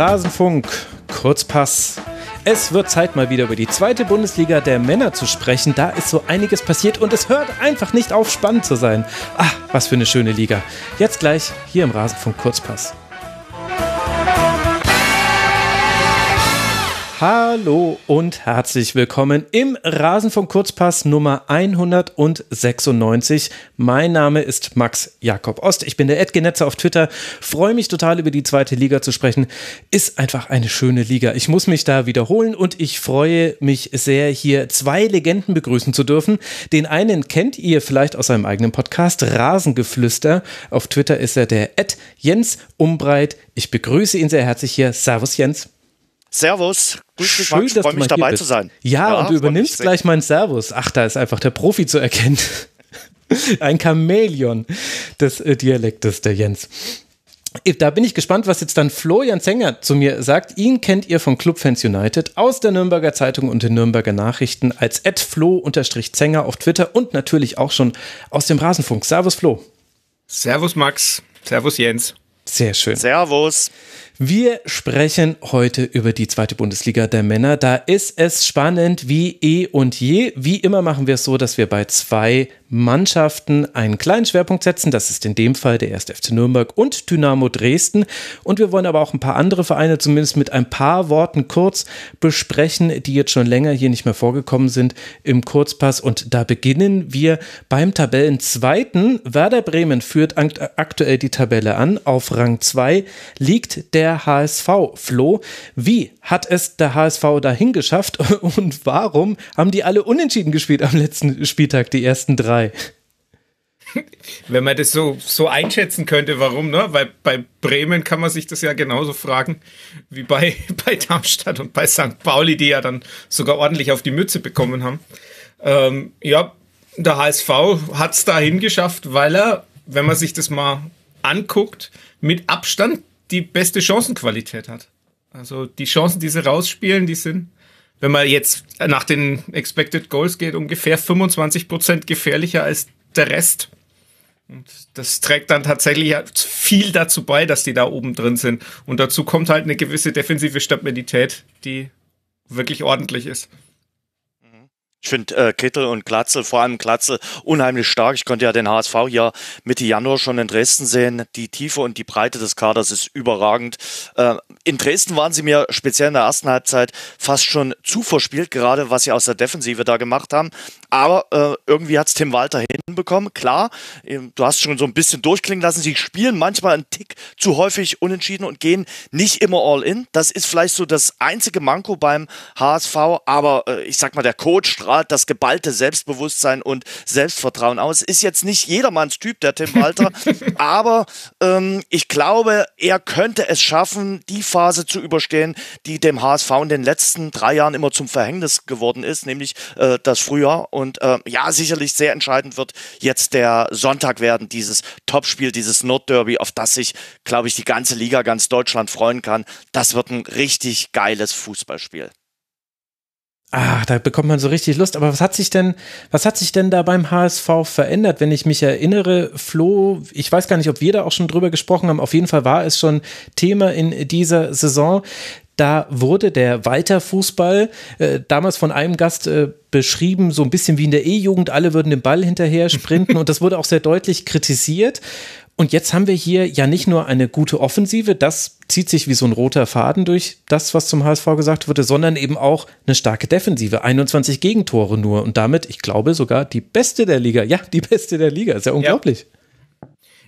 Rasenfunk. Kurzpass. Es wird Zeit, mal wieder über die zweite Bundesliga der Männer zu sprechen. Da ist so einiges passiert und es hört einfach nicht auf, spannend zu sein. Ah, was für eine schöne Liga. Jetzt gleich hier im Rasenfunk Kurzpass. Hallo und herzlich willkommen im Rasenfunk Kurzpass Nummer 196. Mein Name ist Max Jakob Ost. Ich bin der Edgenetzer auf Twitter. Freue mich total über die zweite Liga zu sprechen. Ist einfach eine schöne Liga. Ich muss mich da wiederholen und ich freue mich sehr, hier zwei Legenden begrüßen zu dürfen. Den einen kennt ihr vielleicht aus seinem eigenen Podcast Rasengeflüster. Auf Twitter ist er der Ed Jens Umbreit. Ich begrüße ihn sehr herzlich hier. Servus Jens. Servus, grüß dich, Schön, Max. dass freue mich dabei zu sein. Ja, ja und du übernimmst gleich meinen Servus. Ach, da ist einfach der Profi zu erkennen. Ein Chamäleon des äh, Dialektes, der Jens. Äh, da bin ich gespannt, was jetzt dann Florian Zenger zu mir sagt. Ihn kennt ihr von Clubfans United aus der Nürnberger Zeitung und den Nürnberger Nachrichten als flo-zenger auf Twitter und natürlich auch schon aus dem Rasenfunk. Servus Flo. Servus Max. Servus Jens. Sehr schön. Servus. Wir sprechen heute über die zweite Bundesliga der Männer. Da ist es spannend wie eh und je. Wie immer machen wir es so, dass wir bei zwei Mannschaften einen kleinen Schwerpunkt setzen. Das ist in dem Fall der 1. FC Nürnberg und Dynamo Dresden. Und wir wollen aber auch ein paar andere Vereine zumindest mit ein paar Worten kurz besprechen, die jetzt schon länger hier nicht mehr vorgekommen sind im Kurzpass. Und da beginnen wir beim Tabellenzweiten. Werder Bremen führt aktuell die Tabelle an. Auf Rang 2 liegt der der HSV. Flo, wie hat es der HSV dahin geschafft und warum haben die alle unentschieden gespielt am letzten Spieltag, die ersten drei? Wenn man das so, so einschätzen könnte, warum, ne? Weil bei Bremen kann man sich das ja genauso fragen wie bei, bei Darmstadt und bei St. Pauli, die ja dann sogar ordentlich auf die Mütze bekommen haben. Ähm, ja, der HSV hat es dahin geschafft, weil er, wenn man sich das mal anguckt, mit Abstand die beste Chancenqualität hat. Also die Chancen, die sie rausspielen, die sind, wenn man jetzt nach den Expected Goals geht, ungefähr 25 Prozent gefährlicher als der Rest. Und das trägt dann tatsächlich viel dazu bei, dass die da oben drin sind. Und dazu kommt halt eine gewisse defensive Stabilität, die wirklich ordentlich ist. Ich finde äh, Kittel und Glatzel, vor allem Glatzel, unheimlich stark. Ich konnte ja den HSV hier Mitte Januar schon in Dresden sehen. Die Tiefe und die Breite des Kaders ist überragend. Äh, in Dresden waren sie mir speziell in der ersten Halbzeit fast schon zu verspielt, gerade was sie aus der Defensive da gemacht haben. Aber äh, irgendwie hat's Tim Walter hinbekommen. Klar, ähm, du hast schon so ein bisschen durchklingen lassen. Sie spielen manchmal einen Tick zu häufig unentschieden und gehen nicht immer all in. Das ist vielleicht so das einzige Manko beim HSV. Aber äh, ich sag mal, der Coach strahlt das geballte Selbstbewusstsein und Selbstvertrauen aus. Ist jetzt nicht jedermanns Typ, der Tim Walter. aber ähm, ich glaube, er könnte es schaffen, die Phase zu überstehen, die dem HSV in den letzten drei Jahren immer zum Verhängnis geworden ist, nämlich äh, das Frühjahr. Und äh, ja, sicherlich sehr entscheidend wird jetzt der Sonntag werden, dieses Topspiel, dieses Nordderby, auf das sich, glaube ich, die ganze Liga, ganz Deutschland freuen kann. Das wird ein richtig geiles Fußballspiel. Ah, da bekommt man so richtig Lust. Aber was hat sich denn, was hat sich denn da beim HSV verändert? Wenn ich mich erinnere, Flo, ich weiß gar nicht, ob wir da auch schon drüber gesprochen haben. Auf jeden Fall war es schon Thema in dieser Saison. Da wurde der Walter-Fußball äh, damals von einem Gast äh, beschrieben, so ein bisschen wie in der E-Jugend. Alle würden den Ball hinterher sprinten und das wurde auch sehr deutlich kritisiert. Und jetzt haben wir hier ja nicht nur eine gute Offensive, das zieht sich wie so ein roter Faden durch das, was zum HSV gesagt wurde, sondern eben auch eine starke Defensive. 21 Gegentore nur und damit, ich glaube, sogar die beste der Liga. Ja, die beste der Liga. Ist ja unglaublich.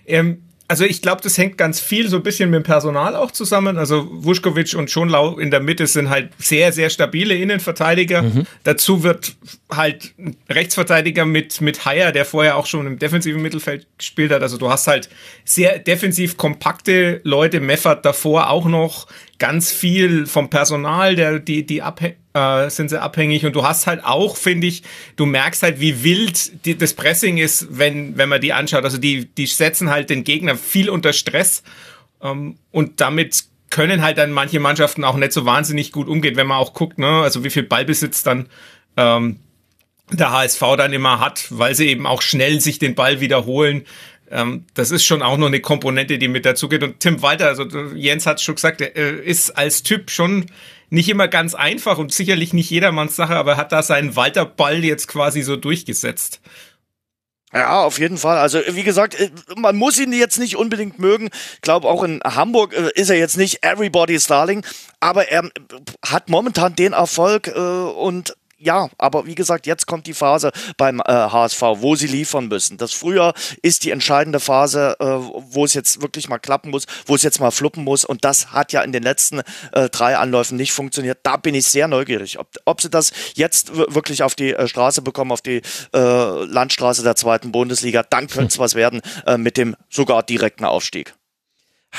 Ja. Ähm, also ich glaube, das hängt ganz viel so ein bisschen mit dem Personal auch zusammen. Also Vuskovic und Schonlau in der Mitte sind halt sehr, sehr stabile Innenverteidiger. Mhm. Dazu wird halt ein Rechtsverteidiger mit, mit Haier, der vorher auch schon im defensiven Mittelfeld gespielt hat. Also du hast halt sehr defensiv kompakte Leute. Meffert davor auch noch ganz viel vom Personal, der, die, die äh, sind sie abhängig und du hast halt auch, finde ich, du merkst halt, wie wild die, das Pressing ist, wenn, wenn man die anschaut. Also die, die setzen halt den Gegner viel unter Stress ähm, und damit können halt dann manche Mannschaften auch nicht so wahnsinnig gut umgehen, wenn man auch guckt, ne, also wie viel Ballbesitz dann ähm, der HSV dann immer hat, weil sie eben auch schnell sich den Ball wiederholen. Ähm, das ist schon auch noch eine Komponente, die mit dazugeht. Und Tim Walter, also Jens hat schon gesagt, äh, ist als Typ schon nicht immer ganz einfach und sicherlich nicht jedermanns Sache, aber hat da seinen Walter-Ball jetzt quasi so durchgesetzt. Ja, auf jeden Fall. Also wie gesagt, äh, man muss ihn jetzt nicht unbedingt mögen. Ich glaube, auch in Hamburg äh, ist er jetzt nicht everybody's darling, aber er hat momentan den Erfolg und ja, aber wie gesagt, jetzt kommt die Phase beim äh, HSV, wo sie liefern müssen. Das Frühjahr ist die entscheidende Phase, äh, wo es jetzt wirklich mal klappen muss, wo es jetzt mal fluppen muss. Und das hat ja in den letzten äh, drei Anläufen nicht funktioniert. Da bin ich sehr neugierig, ob, ob sie das jetzt wirklich auf die äh, Straße bekommen, auf die äh, Landstraße der zweiten Bundesliga. Dann könnte es was werden äh, mit dem sogar direkten Aufstieg.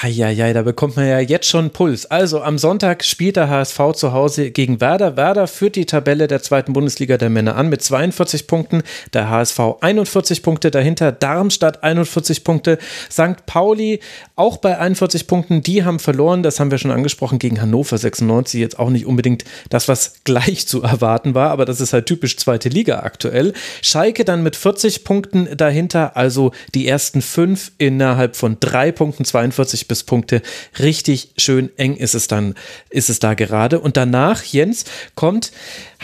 Heieiei, da bekommt man ja jetzt schon Puls. Also am Sonntag spielt der HSV zu Hause gegen Werder. Werder führt die Tabelle der zweiten Bundesliga der Männer an mit 42 Punkten. Der HSV 41 Punkte dahinter. Darmstadt 41 Punkte. St. Pauli auch bei 41 Punkten. Die haben verloren. Das haben wir schon angesprochen gegen Hannover 96. Jetzt auch nicht unbedingt das, was gleich zu erwarten war. Aber das ist halt typisch zweite Liga aktuell. Schalke dann mit 40 Punkten dahinter. Also die ersten fünf innerhalb von drei Punkten 42 bis Punkte. Richtig schön eng ist es dann, ist es da gerade. Und danach, Jens, kommt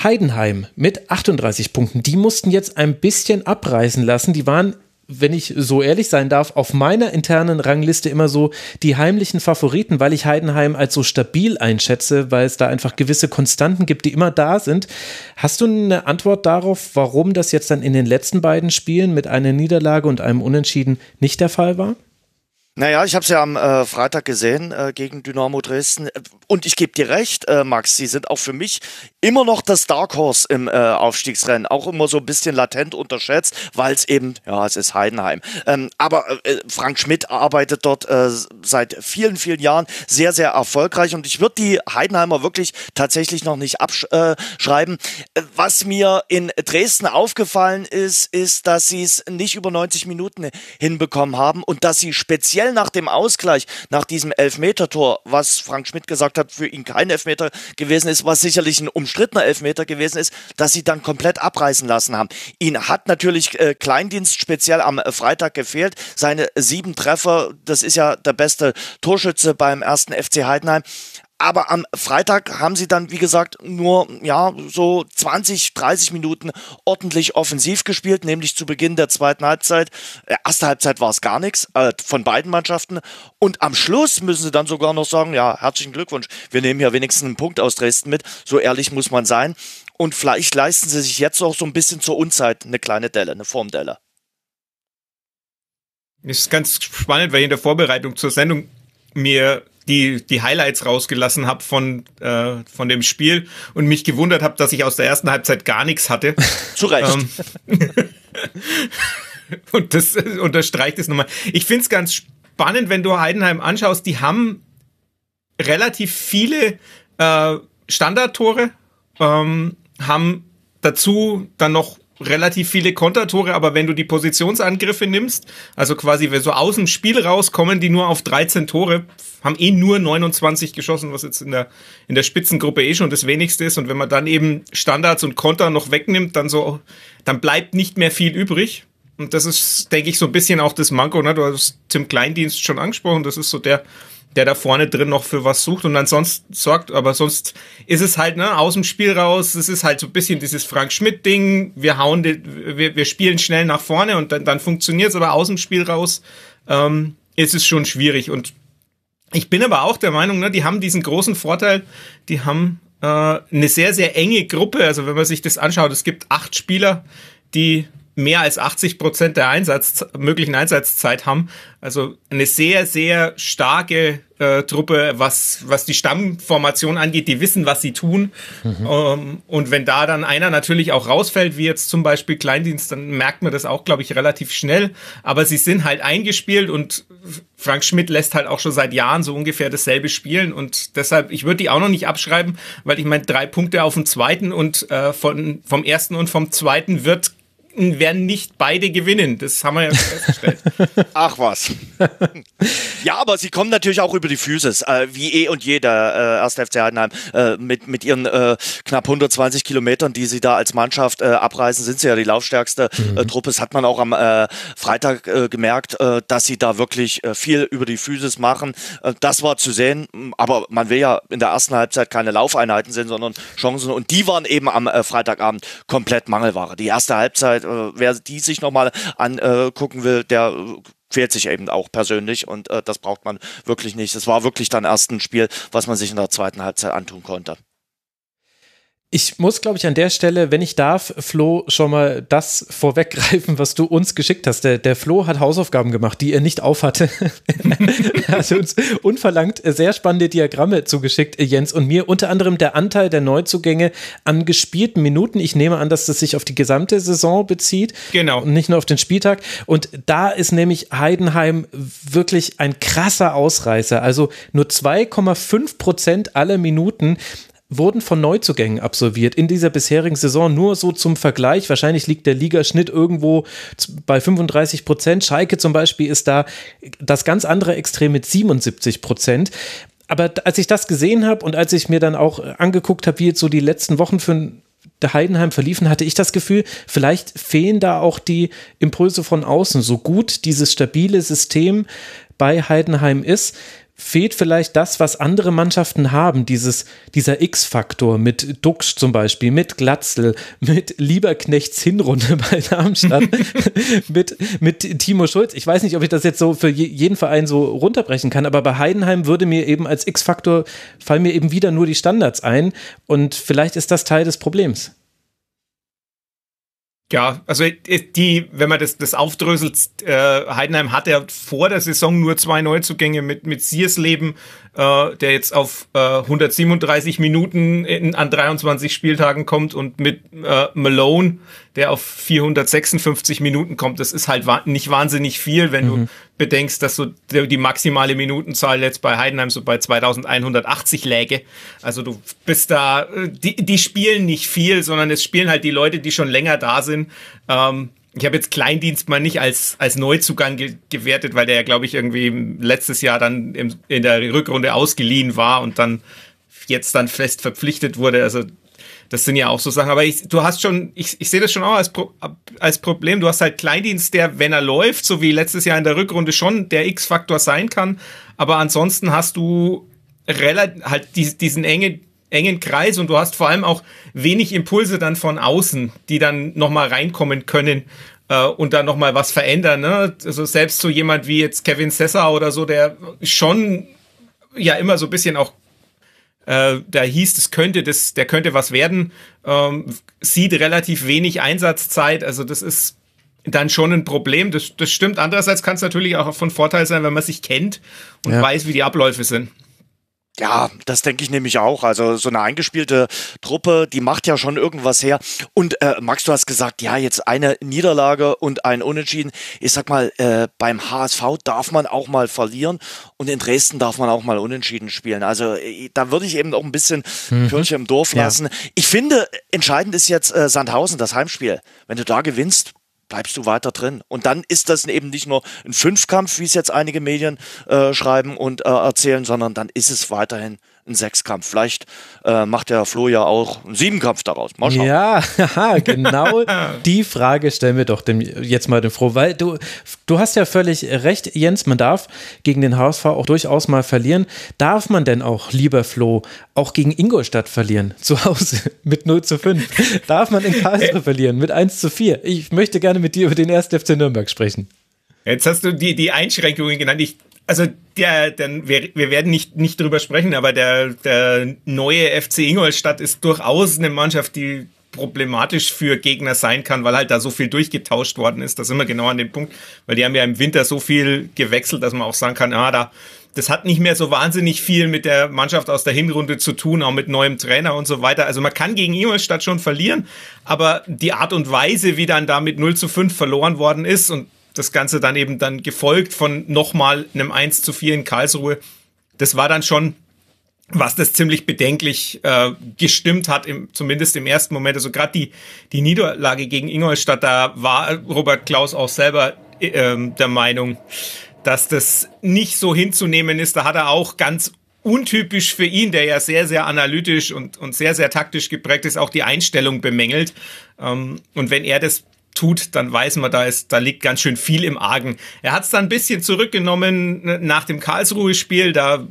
Heidenheim mit 38 Punkten. Die mussten jetzt ein bisschen abreißen lassen. Die waren wenn ich so ehrlich sein darf, auf meiner internen Rangliste immer so die heimlichen Favoriten, weil ich Heidenheim als so stabil einschätze, weil es da einfach gewisse Konstanten gibt, die immer da sind. Hast du eine Antwort darauf, warum das jetzt dann in den letzten beiden Spielen mit einer Niederlage und einem Unentschieden nicht der Fall war? Naja, ich habe es ja am äh, Freitag gesehen äh, gegen Dynamo Dresden. Und ich gebe dir recht, äh, Max, sie sind auch für mich immer noch das Dark Horse im äh, Aufstiegsrennen. Auch immer so ein bisschen latent unterschätzt, weil es eben, ja, es ist Heidenheim. Ähm, aber äh, Frank Schmidt arbeitet dort äh, seit vielen, vielen Jahren sehr, sehr erfolgreich. Und ich würde die Heidenheimer wirklich tatsächlich noch nicht abschreiben. Was mir in Dresden aufgefallen ist, ist, dass sie es nicht über 90 Minuten hinbekommen haben und dass sie speziell speziell nach dem Ausgleich, nach diesem Elfmeter-Tor, was Frank Schmidt gesagt hat, für ihn kein Elfmeter gewesen ist, was sicherlich ein umstrittener Elfmeter gewesen ist, dass sie dann komplett abreißen lassen haben. Ihn hat natürlich äh, Kleindienst speziell am äh, Freitag gefehlt. Seine sieben Treffer, das ist ja der beste Torschütze beim ersten FC Heidenheim. Aber am Freitag haben sie dann, wie gesagt, nur ja so 20, 30 Minuten ordentlich offensiv gespielt, nämlich zu Beginn der zweiten Halbzeit. Äh, erste Halbzeit war es gar nichts äh, von beiden Mannschaften. Und am Schluss müssen sie dann sogar noch sagen, ja, herzlichen Glückwunsch, wir nehmen ja wenigstens einen Punkt aus Dresden mit. So ehrlich muss man sein. Und vielleicht leisten sie sich jetzt auch so ein bisschen zur Unzeit eine kleine Delle, eine Formdelle. Das ist ganz spannend, weil in der Vorbereitung zur Sendung mir die, die Highlights rausgelassen habe von, äh, von dem Spiel und mich gewundert habe, dass ich aus der ersten Halbzeit gar nichts hatte. Zu Recht. Ähm, und das unterstreicht es nochmal. Ich finde es ganz spannend, wenn du Heidenheim anschaust, die haben relativ viele äh, Standardtore, ähm, haben dazu dann noch relativ viele Kontertore, aber wenn du die Positionsangriffe nimmst, also quasi wenn so aus dem Spiel rauskommen, die nur auf 13 Tore, haben eh nur 29 geschossen, was jetzt in der, in der Spitzengruppe eh schon das wenigste ist. Und wenn man dann eben Standards und Konter noch wegnimmt, dann so, dann bleibt nicht mehr viel übrig. Und das ist, denke ich, so ein bisschen auch das Manko, ne? Du hast Tim Kleindienst schon angesprochen, das ist so der, der da vorne drin noch für was sucht und ansonsten sorgt, aber sonst ist es halt, ne, aus dem Spiel raus, es ist halt so ein bisschen dieses Frank Schmidt-Ding, wir hauen, wir, wir spielen schnell nach vorne und dann, dann funktioniert es, aber aus dem Spiel raus ähm, ist es schon schwierig. Und ich bin aber auch der Meinung, ne, die haben diesen großen Vorteil, die haben äh, eine sehr, sehr enge Gruppe, also wenn man sich das anschaut, es gibt acht Spieler, die mehr als 80 Prozent der Einsatz, möglichen Einsatzzeit haben. Also eine sehr, sehr starke äh, Truppe, was, was die Stammformation angeht. Die wissen, was sie tun. Mhm. Ähm, und wenn da dann einer natürlich auch rausfällt, wie jetzt zum Beispiel Kleindienst, dann merkt man das auch, glaube ich, relativ schnell. Aber sie sind halt eingespielt und Frank Schmidt lässt halt auch schon seit Jahren so ungefähr dasselbe spielen. Und deshalb, ich würde die auch noch nicht abschreiben, weil ich meine, drei Punkte auf dem zweiten und äh, von, vom ersten und vom zweiten wird werden nicht beide gewinnen. Das haben wir ja festgestellt. Ach was. ja, aber sie kommen natürlich auch über die Physis, äh, wie eh und je der äh, 1. FC Heidenheim. Äh, mit, mit ihren äh, knapp 120 Kilometern, die sie da als Mannschaft äh, abreisen, sind sie ja die laufstärkste äh, mhm. Truppe. Das hat man auch am äh, Freitag gemerkt, dass sie da wirklich viel über die Physis machen. Das war zu sehen, aber man will ja in der ersten Halbzeit keine Laufeinheiten sehen, sondern Chancen. Und die waren eben am Freitagabend komplett Mangelware. Die erste Halbzeit, äh, wer die sich nochmal angucken will, der quält sich eben auch persönlich und äh, das braucht man wirklich nicht. Es war wirklich dann erst ein Spiel, was man sich in der zweiten Halbzeit antun konnte. Ich muss, glaube ich, an der Stelle, wenn ich darf, Flo, schon mal das vorweggreifen, was du uns geschickt hast. Der, der Flo hat Hausaufgaben gemacht, die er nicht aufhatte. er hat uns unverlangt sehr spannende Diagramme zugeschickt, Jens und mir. Unter anderem der Anteil der Neuzugänge an gespielten Minuten. Ich nehme an, dass das sich auf die gesamte Saison bezieht. Genau. Und nicht nur auf den Spieltag. Und da ist nämlich Heidenheim wirklich ein krasser Ausreißer. Also nur 2,5 Prozent aller Minuten wurden von Neuzugängen absolviert in dieser bisherigen Saison. Nur so zum Vergleich. Wahrscheinlich liegt der Ligaschnitt irgendwo bei 35 Prozent. Schalke zum Beispiel ist da das ganz andere Extrem mit 77 Prozent. Aber als ich das gesehen habe und als ich mir dann auch angeguckt habe, wie jetzt so die letzten Wochen für Heidenheim verliefen, hatte ich das Gefühl, vielleicht fehlen da auch die Impulse von außen. So gut dieses stabile System bei Heidenheim ist, fehlt vielleicht das, was andere Mannschaften haben, dieses, dieser X-Faktor mit Duxch zum Beispiel, mit Glatzel, mit Lieberknechts Hinrunde bei Darmstadt, mit, mit Timo Schulz. Ich weiß nicht, ob ich das jetzt so für jeden Verein so runterbrechen kann, aber bei Heidenheim würde mir eben als X-Faktor fallen mir eben wieder nur die Standards ein und vielleicht ist das Teil des Problems. Ja, also die, wenn man das, das aufdröselt, äh, Heidenheim hat ja vor der Saison nur zwei Neuzugänge mit, mit Siersleben, äh, der jetzt auf äh, 137 Minuten in, an 23 Spieltagen kommt und mit äh, Malone, der auf 456 Minuten kommt. Das ist halt nicht wahnsinnig viel, wenn mhm. du bedenkst, dass so die, maximale Minutenzahl jetzt bei Heidenheim so bei 2180 läge. Also du bist da, die, die spielen nicht viel, sondern es spielen halt die Leute, die schon länger da sind. Ähm, ich habe jetzt Kleindienst mal nicht als, als Neuzugang ge gewertet, weil der ja, glaube ich, irgendwie letztes Jahr dann im, in der Rückrunde ausgeliehen war und dann jetzt dann fest verpflichtet wurde. Also das sind ja auch so Sachen. Aber ich, du hast schon, ich, ich sehe das schon auch als, Pro, als Problem. Du hast halt Kleindienst, der, wenn er läuft, so wie letztes Jahr in der Rückrunde schon der X-Faktor sein kann. Aber ansonsten hast du relativ, halt diesen enge engen Kreis und du hast vor allem auch wenig Impulse dann von außen, die dann nochmal reinkommen können äh, und dann nochmal was verändern. Ne? Also selbst so jemand wie jetzt Kevin Sessa oder so, der schon ja immer so ein bisschen auch äh, da hieß, es könnte das, der könnte was werden, ähm, sieht relativ wenig Einsatzzeit, also das ist dann schon ein Problem. Das, das stimmt. Andererseits kann es natürlich auch von Vorteil sein, wenn man sich kennt und ja. weiß, wie die Abläufe sind. Ja, das denke ich nämlich auch. Also so eine eingespielte Truppe, die macht ja schon irgendwas her. Und äh, Max, du hast gesagt, ja, jetzt eine Niederlage und ein Unentschieden. Ich sag mal, äh, beim HSV darf man auch mal verlieren und in Dresden darf man auch mal unentschieden spielen. Also äh, da würde ich eben auch ein bisschen mhm. Kirche im Dorf lassen. Ja. Ich finde, entscheidend ist jetzt äh, Sandhausen, das Heimspiel. Wenn du da gewinnst, bleibst du weiter drin. Und dann ist das eben nicht nur ein Fünfkampf, wie es jetzt einige Medien äh, schreiben und äh, erzählen, sondern dann ist es weiterhin ein Sechskampf. Vielleicht äh, macht der Flo ja auch einen Siebenkampf daraus. Mal schauen. Ja, genau die Frage stellen wir doch dem, jetzt mal dem Flo, weil du, du hast ja völlig recht, Jens, man darf gegen den HSV auch durchaus mal verlieren. Darf man denn auch, lieber Flo, auch gegen Ingolstadt verlieren, zu Hause mit 0 zu 5? Darf man in Karlsruhe verlieren mit 1 zu 4? Ich möchte gerne mit dir über den 1. FC Nürnberg sprechen. Jetzt hast du die, die Einschränkungen genannt. Ich also der, denn wir, wir werden nicht, nicht drüber sprechen, aber der, der neue FC Ingolstadt ist durchaus eine Mannschaft, die problematisch für Gegner sein kann, weil halt da so viel durchgetauscht worden ist. Da sind wir genau an dem Punkt, weil die haben ja im Winter so viel gewechselt, dass man auch sagen kann, ah, da, das hat nicht mehr so wahnsinnig viel mit der Mannschaft aus der Hinrunde zu tun, auch mit neuem Trainer und so weiter. Also man kann gegen Ingolstadt schon verlieren, aber die Art und Weise, wie dann da mit 0 zu 5 verloren worden ist und das Ganze dann eben dann gefolgt von nochmal einem 1 zu 4 in Karlsruhe. Das war dann schon, was das ziemlich bedenklich äh, gestimmt hat, im, zumindest im ersten Moment. Also gerade die, die Niederlage gegen Ingolstadt, da war Robert Klaus auch selber äh, der Meinung, dass das nicht so hinzunehmen ist. Da hat er auch ganz untypisch für ihn, der ja sehr, sehr analytisch und, und sehr, sehr taktisch geprägt ist, auch die Einstellung bemängelt. Ähm, und wenn er das tut, dann weiß man, da ist, da liegt ganz schön viel im Argen. Er hat es dann ein bisschen zurückgenommen nach dem Karlsruhe-Spiel. Da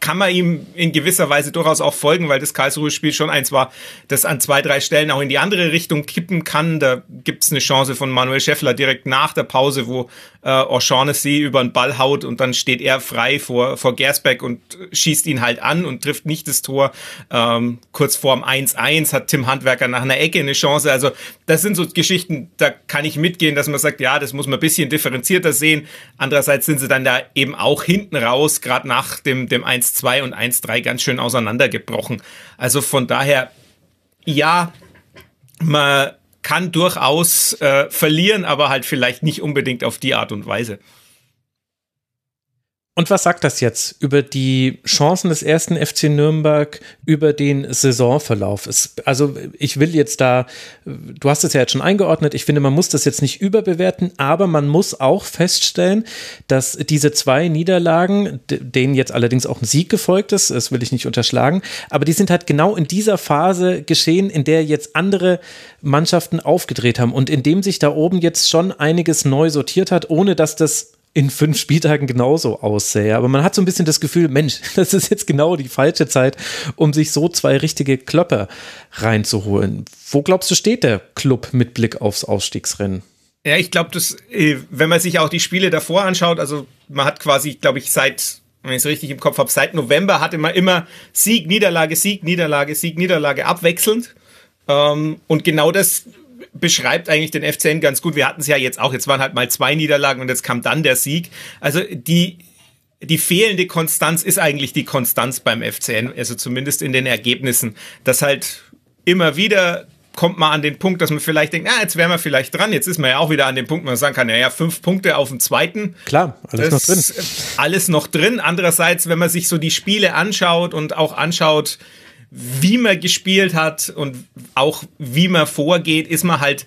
kann man ihm in gewisser Weise durchaus auch folgen, weil das Karlsruhe-Spiel schon eins war, das an zwei, drei Stellen auch in die andere Richtung kippen kann. Da gibt's eine Chance von Manuel Scheffler direkt nach der Pause, wo äh, O'Shaughnessy über den Ball haut und dann steht er frei vor, vor Gersbeck und schießt ihn halt an und trifft nicht das Tor. Ähm, kurz vorm 1-1 hat Tim Handwerker nach einer Ecke eine Chance. Also das sind so Geschichten, da kann ich mitgehen, dass man sagt, ja, das muss man ein bisschen differenzierter sehen. Andererseits sind sie dann da eben auch hinten raus, gerade nach dem, dem 1-2 und 1-3 ganz schön auseinandergebrochen. Also von daher, ja, man kann durchaus äh, verlieren, aber halt vielleicht nicht unbedingt auf die Art und Weise. Und was sagt das jetzt über die Chancen des ersten FC Nürnberg, über den Saisonverlauf? Es, also ich will jetzt da, du hast es ja jetzt schon eingeordnet, ich finde, man muss das jetzt nicht überbewerten, aber man muss auch feststellen, dass diese zwei Niederlagen, denen jetzt allerdings auch ein Sieg gefolgt ist, das will ich nicht unterschlagen, aber die sind halt genau in dieser Phase geschehen, in der jetzt andere Mannschaften aufgedreht haben und in dem sich da oben jetzt schon einiges neu sortiert hat, ohne dass das in fünf Spieltagen genauso aussähe. Aber man hat so ein bisschen das Gefühl, Mensch, das ist jetzt genau die falsche Zeit, um sich so zwei richtige Klöpper reinzuholen. Wo glaubst du, steht der Club mit Blick aufs Ausstiegsrennen? Ja, ich glaube, äh, wenn man sich auch die Spiele davor anschaut, also man hat quasi, glaube ich, seit, wenn ich es richtig im Kopf habe, seit November hatte man immer Sieg, Niederlage, Sieg, Niederlage, Sieg, Niederlage abwechselnd. Ähm, und genau das beschreibt eigentlich den FCN ganz gut. Wir hatten es ja jetzt auch, jetzt waren halt mal zwei Niederlagen und jetzt kam dann der Sieg. Also die, die fehlende Konstanz ist eigentlich die Konstanz beim FCN, also zumindest in den Ergebnissen, dass halt immer wieder kommt man an den Punkt, dass man vielleicht denkt, ah, jetzt wären wir vielleicht dran. Jetzt ist man ja auch wieder an dem Punkt, wo man sagen kann, ja, ja, fünf Punkte auf dem zweiten. Klar, alles noch drin. Alles noch drin. Andererseits, wenn man sich so die Spiele anschaut und auch anschaut, wie man gespielt hat und auch wie man vorgeht, ist man halt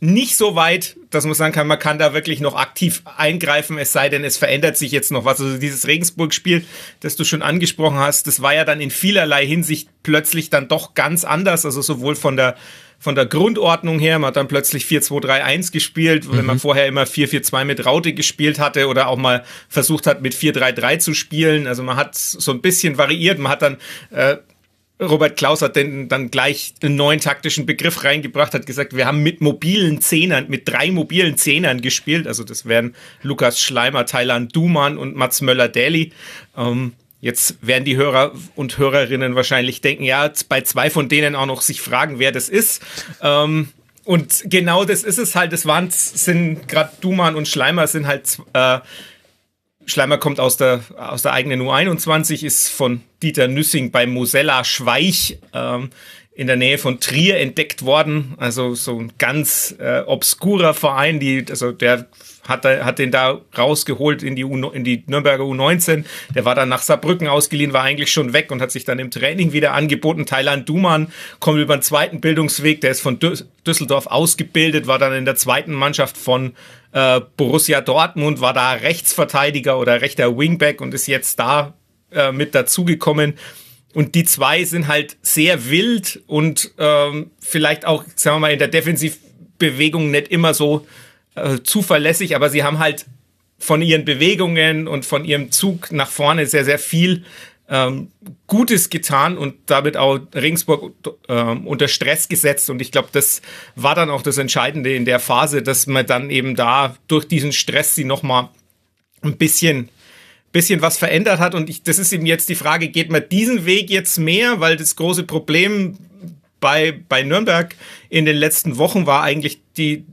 nicht so weit, dass man sagen kann, man kann da wirklich noch aktiv eingreifen, es sei denn, es verändert sich jetzt noch was. Also dieses Regensburg-Spiel, das du schon angesprochen hast, das war ja dann in vielerlei Hinsicht plötzlich dann doch ganz anders. Also sowohl von der von der Grundordnung her, man hat dann plötzlich 4-2-3-1 gespielt, wenn man mhm. vorher immer 4-4-2 mit Raute gespielt hatte oder auch mal versucht hat, mit 4-3-3 zu spielen. Also man hat so ein bisschen variiert, man hat dann äh, Robert Klaus hat denn dann gleich einen neuen taktischen Begriff reingebracht, hat gesagt, wir haben mit mobilen Zehnern, mit drei mobilen Zehnern gespielt. Also das wären Lukas Schleimer, Thailand Duman und Mats Möller-Daly. Ähm, jetzt werden die Hörer und Hörerinnen wahrscheinlich denken, ja, bei zwei von denen auch noch sich fragen, wer das ist. Ähm, und genau das ist es halt. Das waren, sind gerade Duman und Schleimer sind halt äh, Schleimer kommt aus der, aus der eigenen U21, ist von Dieter Nüssing bei Mosella Schweich ähm, in der Nähe von Trier entdeckt worden. Also so ein ganz äh, obskurer Verein, die, also der hat, hat den da rausgeholt in die, U, in die Nürnberger U19. Der war dann nach Saarbrücken ausgeliehen, war eigentlich schon weg und hat sich dann im Training wieder angeboten. Thailand Duman kommt über den zweiten Bildungsweg, der ist von Düsseldorf ausgebildet, war dann in der zweiten Mannschaft von äh, Borussia Dortmund, war da Rechtsverteidiger oder rechter Wingback und ist jetzt da äh, mit dazugekommen. Und die zwei sind halt sehr wild und ähm, vielleicht auch, sagen wir mal, in der Defensivbewegung nicht immer so äh, zuverlässig, aber sie haben halt von ihren Bewegungen und von ihrem Zug nach vorne sehr, sehr viel ähm, Gutes getan und damit auch Regensburg ähm, unter Stress gesetzt. Und ich glaube, das war dann auch das Entscheidende in der Phase, dass man dann eben da durch diesen Stress sie nochmal ein bisschen bisschen was verändert hat. Und ich, das ist eben jetzt die Frage, geht man diesen Weg jetzt mehr? Weil das große Problem bei, bei Nürnberg in den letzten Wochen war eigentlich die,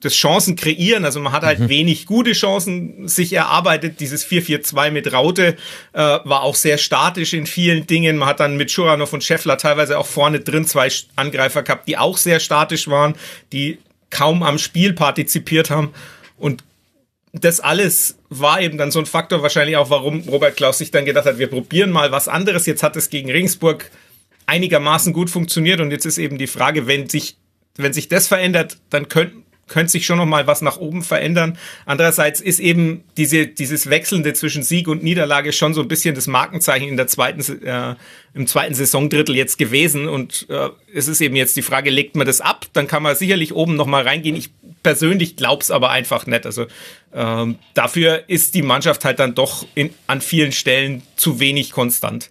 das Chancen kreieren. Also man hat halt mhm. wenig gute Chancen sich erarbeitet. Dieses 4-4-2 mit Raute äh, war auch sehr statisch in vielen Dingen. Man hat dann mit Schuranov und Scheffler teilweise auch vorne drin zwei Angreifer gehabt, die auch sehr statisch waren, die kaum am Spiel partizipiert haben. Und das alles war eben dann so ein Faktor wahrscheinlich auch, warum Robert Klaus sich dann gedacht hat, wir probieren mal was anderes. Jetzt hat es gegen Regensburg einigermaßen gut funktioniert und jetzt ist eben die Frage, wenn sich, wenn sich das verändert, dann könnten könnte sich schon noch mal was nach oben verändern. Andererseits ist eben diese, dieses Wechselnde zwischen Sieg und Niederlage schon so ein bisschen das Markenzeichen in der zweiten, äh, im zweiten Saisondrittel jetzt gewesen. Und äh, es ist eben jetzt die Frage, legt man das ab? Dann kann man sicherlich oben noch mal reingehen. Ich persönlich glaub's aber einfach nicht. Also ähm, dafür ist die Mannschaft halt dann doch in, an vielen Stellen zu wenig konstant.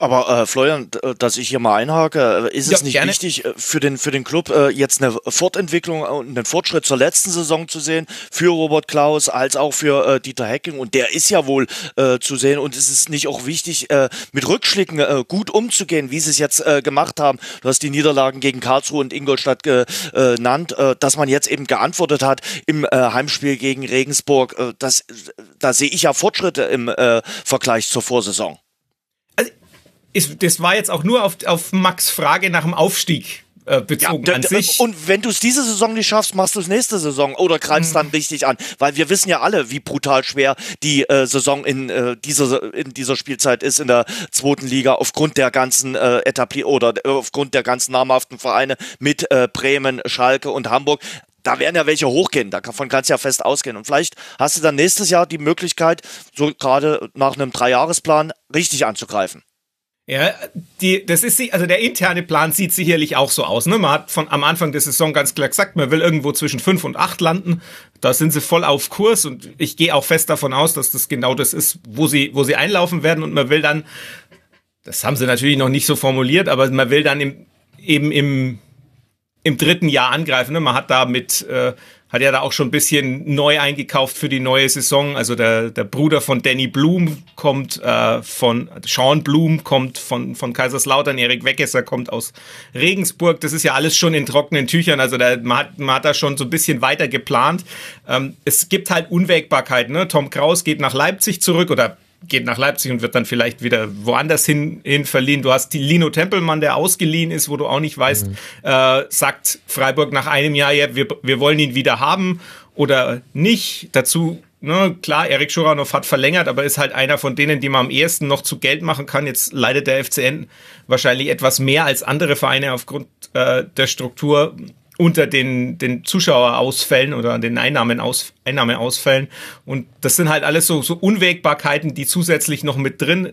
Aber äh, Florian, äh, dass ich hier mal einhake, äh, ist ja, es nicht gerne. wichtig äh, für den für den Club äh, jetzt eine Fortentwicklung und einen Fortschritt zur letzten Saison zu sehen für Robert Klaus als auch für äh, Dieter Hecking und der ist ja wohl äh, zu sehen und es ist nicht auch wichtig äh, mit Rückschlägen äh, gut umzugehen, wie sie es jetzt äh, gemacht haben. Du hast die Niederlagen gegen Karlsruhe und Ingolstadt genannt, äh, dass man jetzt eben geantwortet hat im äh, Heimspiel gegen Regensburg. Äh, das da sehe ich ja Fortschritte im äh, Vergleich zur Vorsaison ist, das war jetzt auch nur auf, auf Max Frage nach dem Aufstieg äh, bezogen ja, an sich. Und wenn du es diese Saison nicht schaffst, machst du es nächste Saison oder greifst mhm. dann richtig an. Weil wir wissen ja alle, wie brutal schwer die äh, Saison in, äh, dieser, in dieser Spielzeit ist in der zweiten Liga aufgrund der ganzen äh, Etabli oder äh, aufgrund der ganzen namhaften Vereine mit äh, Bremen, Schalke und Hamburg da werden ja welche hochgehen, davon kannst du ja fest ausgehen. Und vielleicht hast du dann nächstes Jahr die Möglichkeit, so gerade nach einem Dreijahresplan, richtig anzugreifen. Ja, die, das ist also der interne Plan sieht sicherlich auch so aus. Ne? Man hat von am Anfang der Saison ganz klar gesagt, man will irgendwo zwischen fünf und acht landen. Da sind sie voll auf Kurs und ich gehe auch fest davon aus, dass das genau das ist, wo sie, wo sie einlaufen werden und man will dann, das haben sie natürlich noch nicht so formuliert, aber man will dann im, eben im, im dritten Jahr angreifen. Ne? Man hat da mit äh, hat ja da auch schon ein bisschen neu eingekauft für die neue Saison. Also der, der Bruder von Danny Blum kommt äh, von, Sean Blum kommt von, von Kaiserslautern, Erik Weggesser kommt aus Regensburg. Das ist ja alles schon in trockenen Tüchern. Also da, man, hat, man hat da schon so ein bisschen weiter geplant. Ähm, es gibt halt Unwägbarkeiten. Ne? Tom Kraus geht nach Leipzig zurück oder geht nach Leipzig und wird dann vielleicht wieder woanders hin, hin verliehen. Du hast die Lino Tempelmann, der ausgeliehen ist, wo du auch nicht weißt, mhm. äh, sagt Freiburg nach einem Jahr, ja, wir, wir wollen ihn wieder haben oder nicht. Dazu, ne, klar, Erik Schuranov hat verlängert, aber ist halt einer von denen, die man am ehesten noch zu Geld machen kann. Jetzt leidet der FCN wahrscheinlich etwas mehr als andere Vereine aufgrund äh, der Struktur unter den, den Zuschauerausfällen oder den Einnahmenaus, Einnahmeausfällen. Und das sind halt alles so, so Unwägbarkeiten, die zusätzlich noch mit drin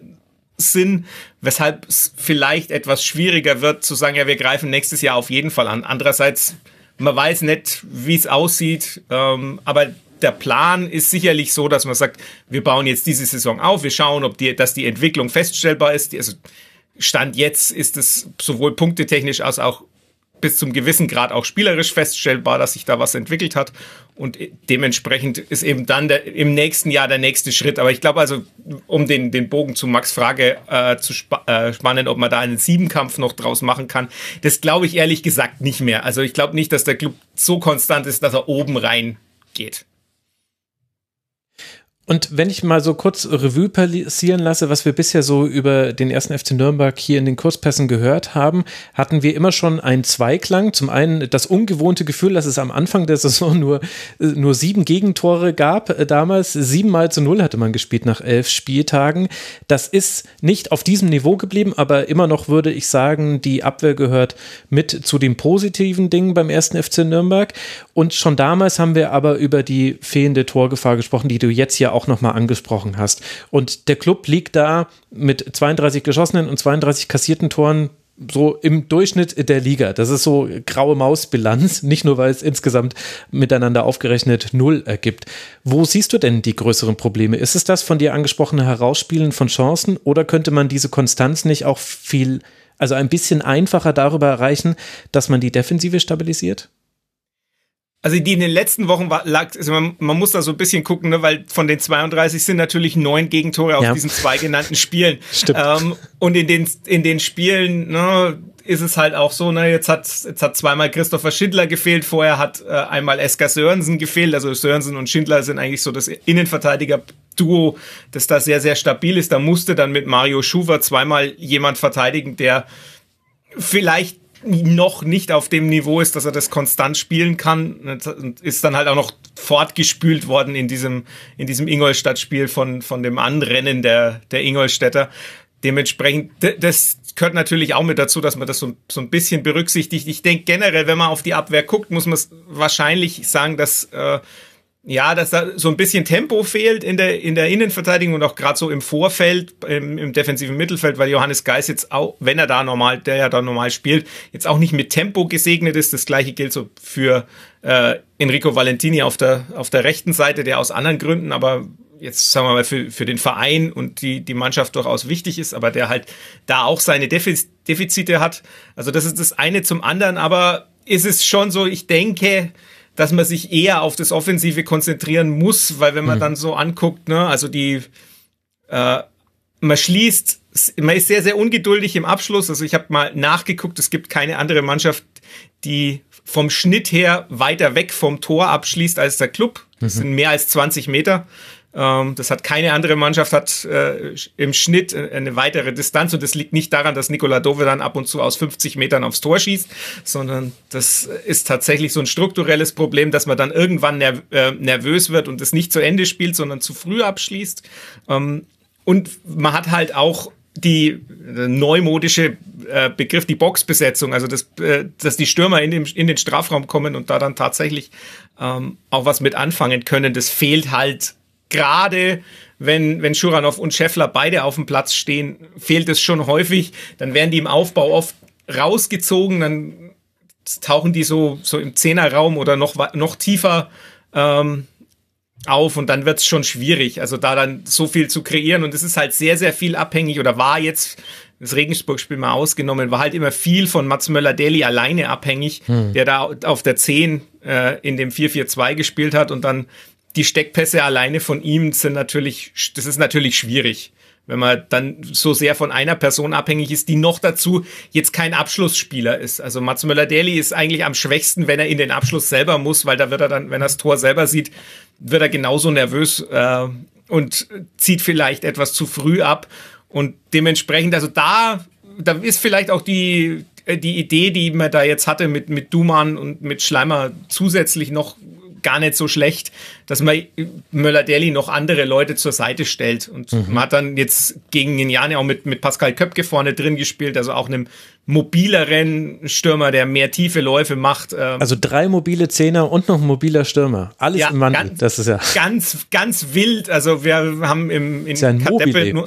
sind, weshalb es vielleicht etwas schwieriger wird zu sagen, ja, wir greifen nächstes Jahr auf jeden Fall an. Andererseits, man weiß nicht, wie es aussieht, ähm, aber der Plan ist sicherlich so, dass man sagt, wir bauen jetzt diese Saison auf, wir schauen, ob die, dass die Entwicklung feststellbar ist. Also Stand jetzt ist es sowohl punktetechnisch als auch bis zum gewissen Grad auch spielerisch feststellbar, dass sich da was entwickelt hat. Und dementsprechend ist eben dann der, im nächsten Jahr der nächste Schritt. Aber ich glaube also, um den, den Bogen zu Max Frage äh, zu spa äh, spannen, ob man da einen Siebenkampf noch draus machen kann, das glaube ich ehrlich gesagt nicht mehr. Also ich glaube nicht, dass der Club so konstant ist, dass er oben rein geht. Und wenn ich mal so kurz Revue passieren lasse, was wir bisher so über den ersten FC Nürnberg hier in den Kurspässen gehört haben, hatten wir immer schon einen Zweiklang. Zum einen das ungewohnte Gefühl, dass es am Anfang der Saison nur, nur sieben Gegentore gab. Äh, damals siebenmal zu null hatte man gespielt nach elf Spieltagen. Das ist nicht auf diesem Niveau geblieben, aber immer noch würde ich sagen, die Abwehr gehört mit zu den positiven Dingen beim ersten FC Nürnberg. Und schon damals haben wir aber über die fehlende Torgefahr gesprochen, die du jetzt hier auch nochmal angesprochen hast. Und der Club liegt da mit 32 geschossenen und 32 kassierten Toren so im Durchschnitt der Liga. Das ist so graue Mausbilanz, nicht nur weil es insgesamt miteinander aufgerechnet null ergibt. Wo siehst du denn die größeren Probleme? Ist es das von dir angesprochene Herausspielen von Chancen oder könnte man diese Konstanz nicht auch viel, also ein bisschen einfacher darüber erreichen, dass man die Defensive stabilisiert? Also die in den letzten Wochen war, lag, also man, man muss da so ein bisschen gucken, ne, weil von den 32 sind natürlich neun Gegentore ja. auf diesen zwei genannten Spielen. Stimmt. Ähm, und in den, in den Spielen, ne, ist es halt auch so, ne, jetzt hat, jetzt hat zweimal Christopher Schindler gefehlt, vorher hat äh, einmal Esker Sörensen gefehlt, also Sörensen und Schindler sind eigentlich so das Innenverteidiger-Duo, das da sehr, sehr stabil ist. Da musste dann mit Mario Schuwer zweimal jemand verteidigen, der vielleicht noch nicht auf dem Niveau ist, dass er das konstant spielen kann ist dann halt auch noch fortgespült worden in diesem in diesem Ingolstadt-Spiel von von dem Anrennen der der Ingolstädter. dementsprechend, das gehört natürlich auch mit dazu, dass man das so, so ein bisschen berücksichtigt. Ich denke generell, wenn man auf die Abwehr guckt, muss man wahrscheinlich sagen, dass äh, ja, dass da so ein bisschen Tempo fehlt in der, in der Innenverteidigung und auch gerade so im Vorfeld, im, im, defensiven Mittelfeld, weil Johannes Geis jetzt auch, wenn er da normal, der ja da normal spielt, jetzt auch nicht mit Tempo gesegnet ist. Das gleiche gilt so für äh, Enrico Valentini auf der, auf der rechten Seite, der aus anderen Gründen, aber jetzt sagen wir mal für, für den Verein und die, die Mannschaft durchaus wichtig ist, aber der halt da auch seine Defiz Defizite hat. Also das ist das eine zum anderen, aber ist es schon so, ich denke, dass man sich eher auf das Offensive konzentrieren muss, weil wenn man mhm. dann so anguckt, ne, also die, äh, man schließt, man ist sehr, sehr ungeduldig im Abschluss. Also ich habe mal nachgeguckt, es gibt keine andere Mannschaft, die vom Schnitt her weiter weg vom Tor abschließt als der Club. Das mhm. sind mehr als 20 Meter. Ähm, das hat keine andere Mannschaft hat äh, im Schnitt eine weitere Distanz und das liegt nicht daran, dass Nikola Dove dann ab und zu aus 50 Metern aufs Tor schießt, sondern das ist tatsächlich so ein strukturelles Problem, dass man dann irgendwann nerv äh, nervös wird und es nicht zu Ende spielt, sondern zu früh abschließt. Ähm, und man hat halt auch die äh, neumodische äh, Begriff, die Boxbesetzung, also das, äh, dass die Stürmer in, dem, in den Strafraum kommen und da dann tatsächlich ähm, auch was mit anfangen können, das fehlt halt gerade wenn, wenn Schuranov und Scheffler beide auf dem Platz stehen, fehlt es schon häufig. Dann werden die im Aufbau oft rausgezogen, dann tauchen die so, so im Zehnerraum oder noch, noch tiefer ähm, auf und dann wird es schon schwierig, also da dann so viel zu kreieren und es ist halt sehr, sehr viel abhängig oder war jetzt das Regensburg-Spiel mal ausgenommen, war halt immer viel von Mats Möller-Deli alleine abhängig, hm. der da auf der 10 äh, in dem 4-4-2 gespielt hat und dann die Steckpässe alleine von ihm sind natürlich, das ist natürlich schwierig, wenn man dann so sehr von einer Person abhängig ist, die noch dazu jetzt kein Abschlussspieler ist. Also Mats Möller-Deli ist eigentlich am schwächsten, wenn er in den Abschluss selber muss, weil da wird er dann, wenn er das Tor selber sieht, wird er genauso nervös äh, und zieht vielleicht etwas zu früh ab. Und dementsprechend, also da, da ist vielleicht auch die, die Idee, die man da jetzt hatte mit, mit Duman und mit Schleimer zusätzlich noch gar nicht so schlecht, dass man Möller-Deli noch andere Leute zur Seite stellt. Und mhm. man hat dann jetzt gegen Jane auch mit, mit Pascal Köpke vorne drin gespielt, also auch einem mobileren Stürmer, der mehr tiefe Läufe macht. Ähm. Also drei mobile Zehner und noch ein mobiler Stürmer. Alles ja, im Mann. Ganz, das ist ja ganz, ganz wild. Also wir haben im, in ja Kadeppe,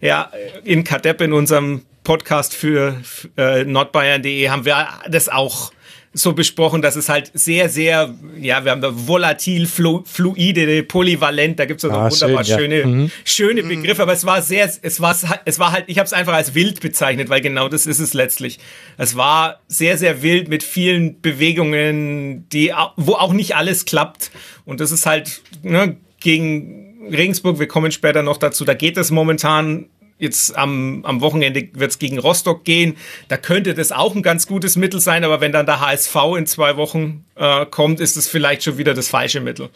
ja, in Kadeppe in unserem Podcast für äh, nordbayern.de haben wir das auch so besprochen, dass es halt sehr, sehr, ja, wir haben da volatil, flu, fluide, polyvalent, da gibt's es ah, wunderbar schön, schöne, ja. mhm. schöne Begriffe, aber es war sehr, es war, es war halt, ich habe es einfach als wild bezeichnet, weil genau das ist es letztlich. Es war sehr, sehr wild mit vielen Bewegungen, die, wo auch nicht alles klappt. Und das ist halt ne, gegen Regensburg, wir kommen später noch dazu, da geht es momentan jetzt am, am Wochenende wird es gegen Rostock gehen. Da könnte das auch ein ganz gutes Mittel sein, aber wenn dann der HSV in zwei Wochen äh, kommt, ist es vielleicht schon wieder das falsche Mittel.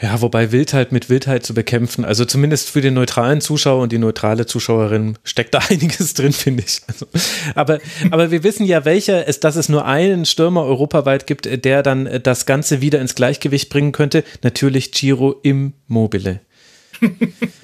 Ja, wobei Wildheit mit Wildheit zu bekämpfen, also zumindest für den neutralen Zuschauer und die neutrale Zuschauerin steckt da einiges drin, finde ich. Also, aber, aber wir wissen ja, welcher es, dass es nur einen Stürmer europaweit gibt, der dann das Ganze wieder ins Gleichgewicht bringen könnte. Natürlich Giro Immobile.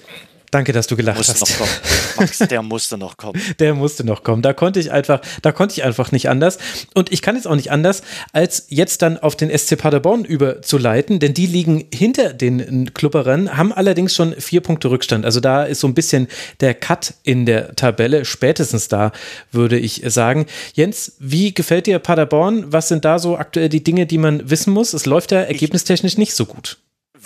Danke, dass du gelacht musste hast. Noch kommen. Max, der musste noch kommen. Der musste noch kommen. Da konnte ich einfach, da konnte ich einfach nicht anders. Und ich kann jetzt auch nicht anders, als jetzt dann auf den SC Paderborn überzuleiten, denn die liegen hinter den Klubberern, haben allerdings schon vier Punkte Rückstand. Also da ist so ein bisschen der Cut in der Tabelle, spätestens da, würde ich sagen. Jens, wie gefällt dir Paderborn? Was sind da so aktuell die Dinge, die man wissen muss? Es läuft ja ergebnistechnisch nicht so gut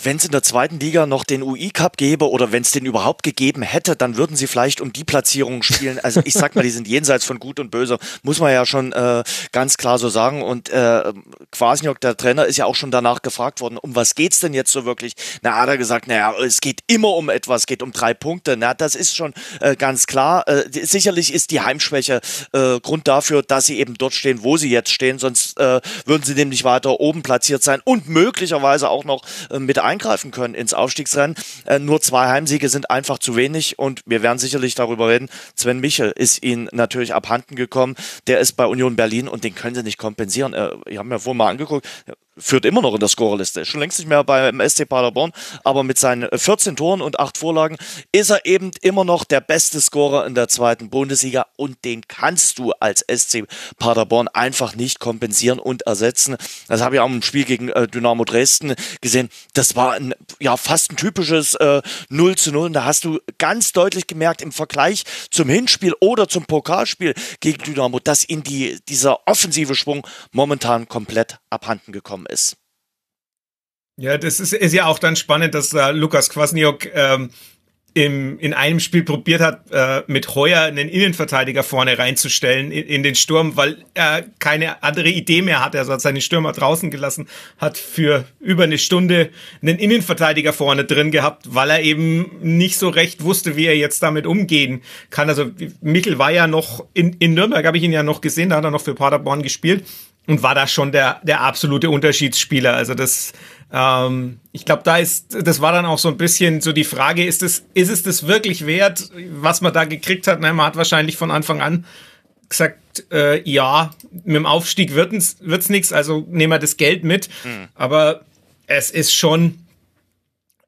wenn es in der zweiten Liga noch den UI Cup gäbe oder wenn es den überhaupt gegeben hätte, dann würden sie vielleicht um die Platzierung spielen. Also ich sag mal, die sind jenseits von Gut und Böse, muss man ja schon äh, ganz klar so sagen. Und äh, Kwasniok, der Trainer, ist ja auch schon danach gefragt worden, um was geht's denn jetzt so wirklich? Na, hat er gesagt, naja, es geht immer um etwas, geht um drei Punkte. Na, das ist schon äh, ganz klar. Äh, sicherlich ist die Heimschwäche äh, Grund dafür, dass sie eben dort stehen, wo sie jetzt stehen, sonst äh, würden sie nämlich weiter oben platziert sein und möglicherweise auch noch äh, mit eingreifen können ins Aufstiegsrennen. Äh, nur zwei Heimsiege sind einfach zu wenig und wir werden sicherlich darüber reden. Sven Michel ist ihnen natürlich abhanden gekommen. Der ist bei Union Berlin und den können sie nicht kompensieren. Äh, ich habe mir vorhin mal angeguckt, führt immer noch in der Scorerliste. Schon längst nicht mehr beim SC Paderborn, aber mit seinen 14 Toren und 8 Vorlagen ist er eben immer noch der beste Scorer in der zweiten Bundesliga und den kannst du als SC Paderborn einfach nicht kompensieren und ersetzen. Das habe ich auch im Spiel gegen äh, Dynamo Dresden gesehen. Das war ein, ja fast ein typisches äh, 0 zu 0. Und da hast du ganz deutlich gemerkt im Vergleich zum Hinspiel oder zum Pokalspiel gegen Dynamo, dass ihn die, dieser offensive Schwung momentan komplett abhanden gekommen ist. Ja, das ist, ist ja auch dann spannend, dass äh, Lukas Kwasniok ähm, im, in einem Spiel probiert hat, äh, mit Heuer einen Innenverteidiger vorne reinzustellen in, in, den Sturm, weil er keine andere Idee mehr hatte. Also hat seine Stürmer draußen gelassen, hat für über eine Stunde einen Innenverteidiger vorne drin gehabt, weil er eben nicht so recht wusste, wie er jetzt damit umgehen kann. Also Michel war ja noch in, in Nürnberg, habe ich ihn ja noch gesehen, da hat er noch für Paderborn gespielt und war da schon der, der absolute Unterschiedsspieler. Also das, ähm, ich glaube, da ist, das war dann auch so ein bisschen so die Frage, ist es, ist es das wirklich wert, was man da gekriegt hat? Ne, man hat wahrscheinlich von Anfang an gesagt, äh, ja, mit dem Aufstieg wird's, wird's nichts, also nehmen wir das Geld mit. Mhm. Aber es ist schon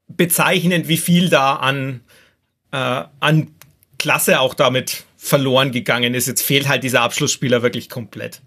bezeichnend, wie viel da an, äh, an Klasse auch damit verloren gegangen ist. Jetzt fehlt halt dieser Abschlussspieler wirklich komplett.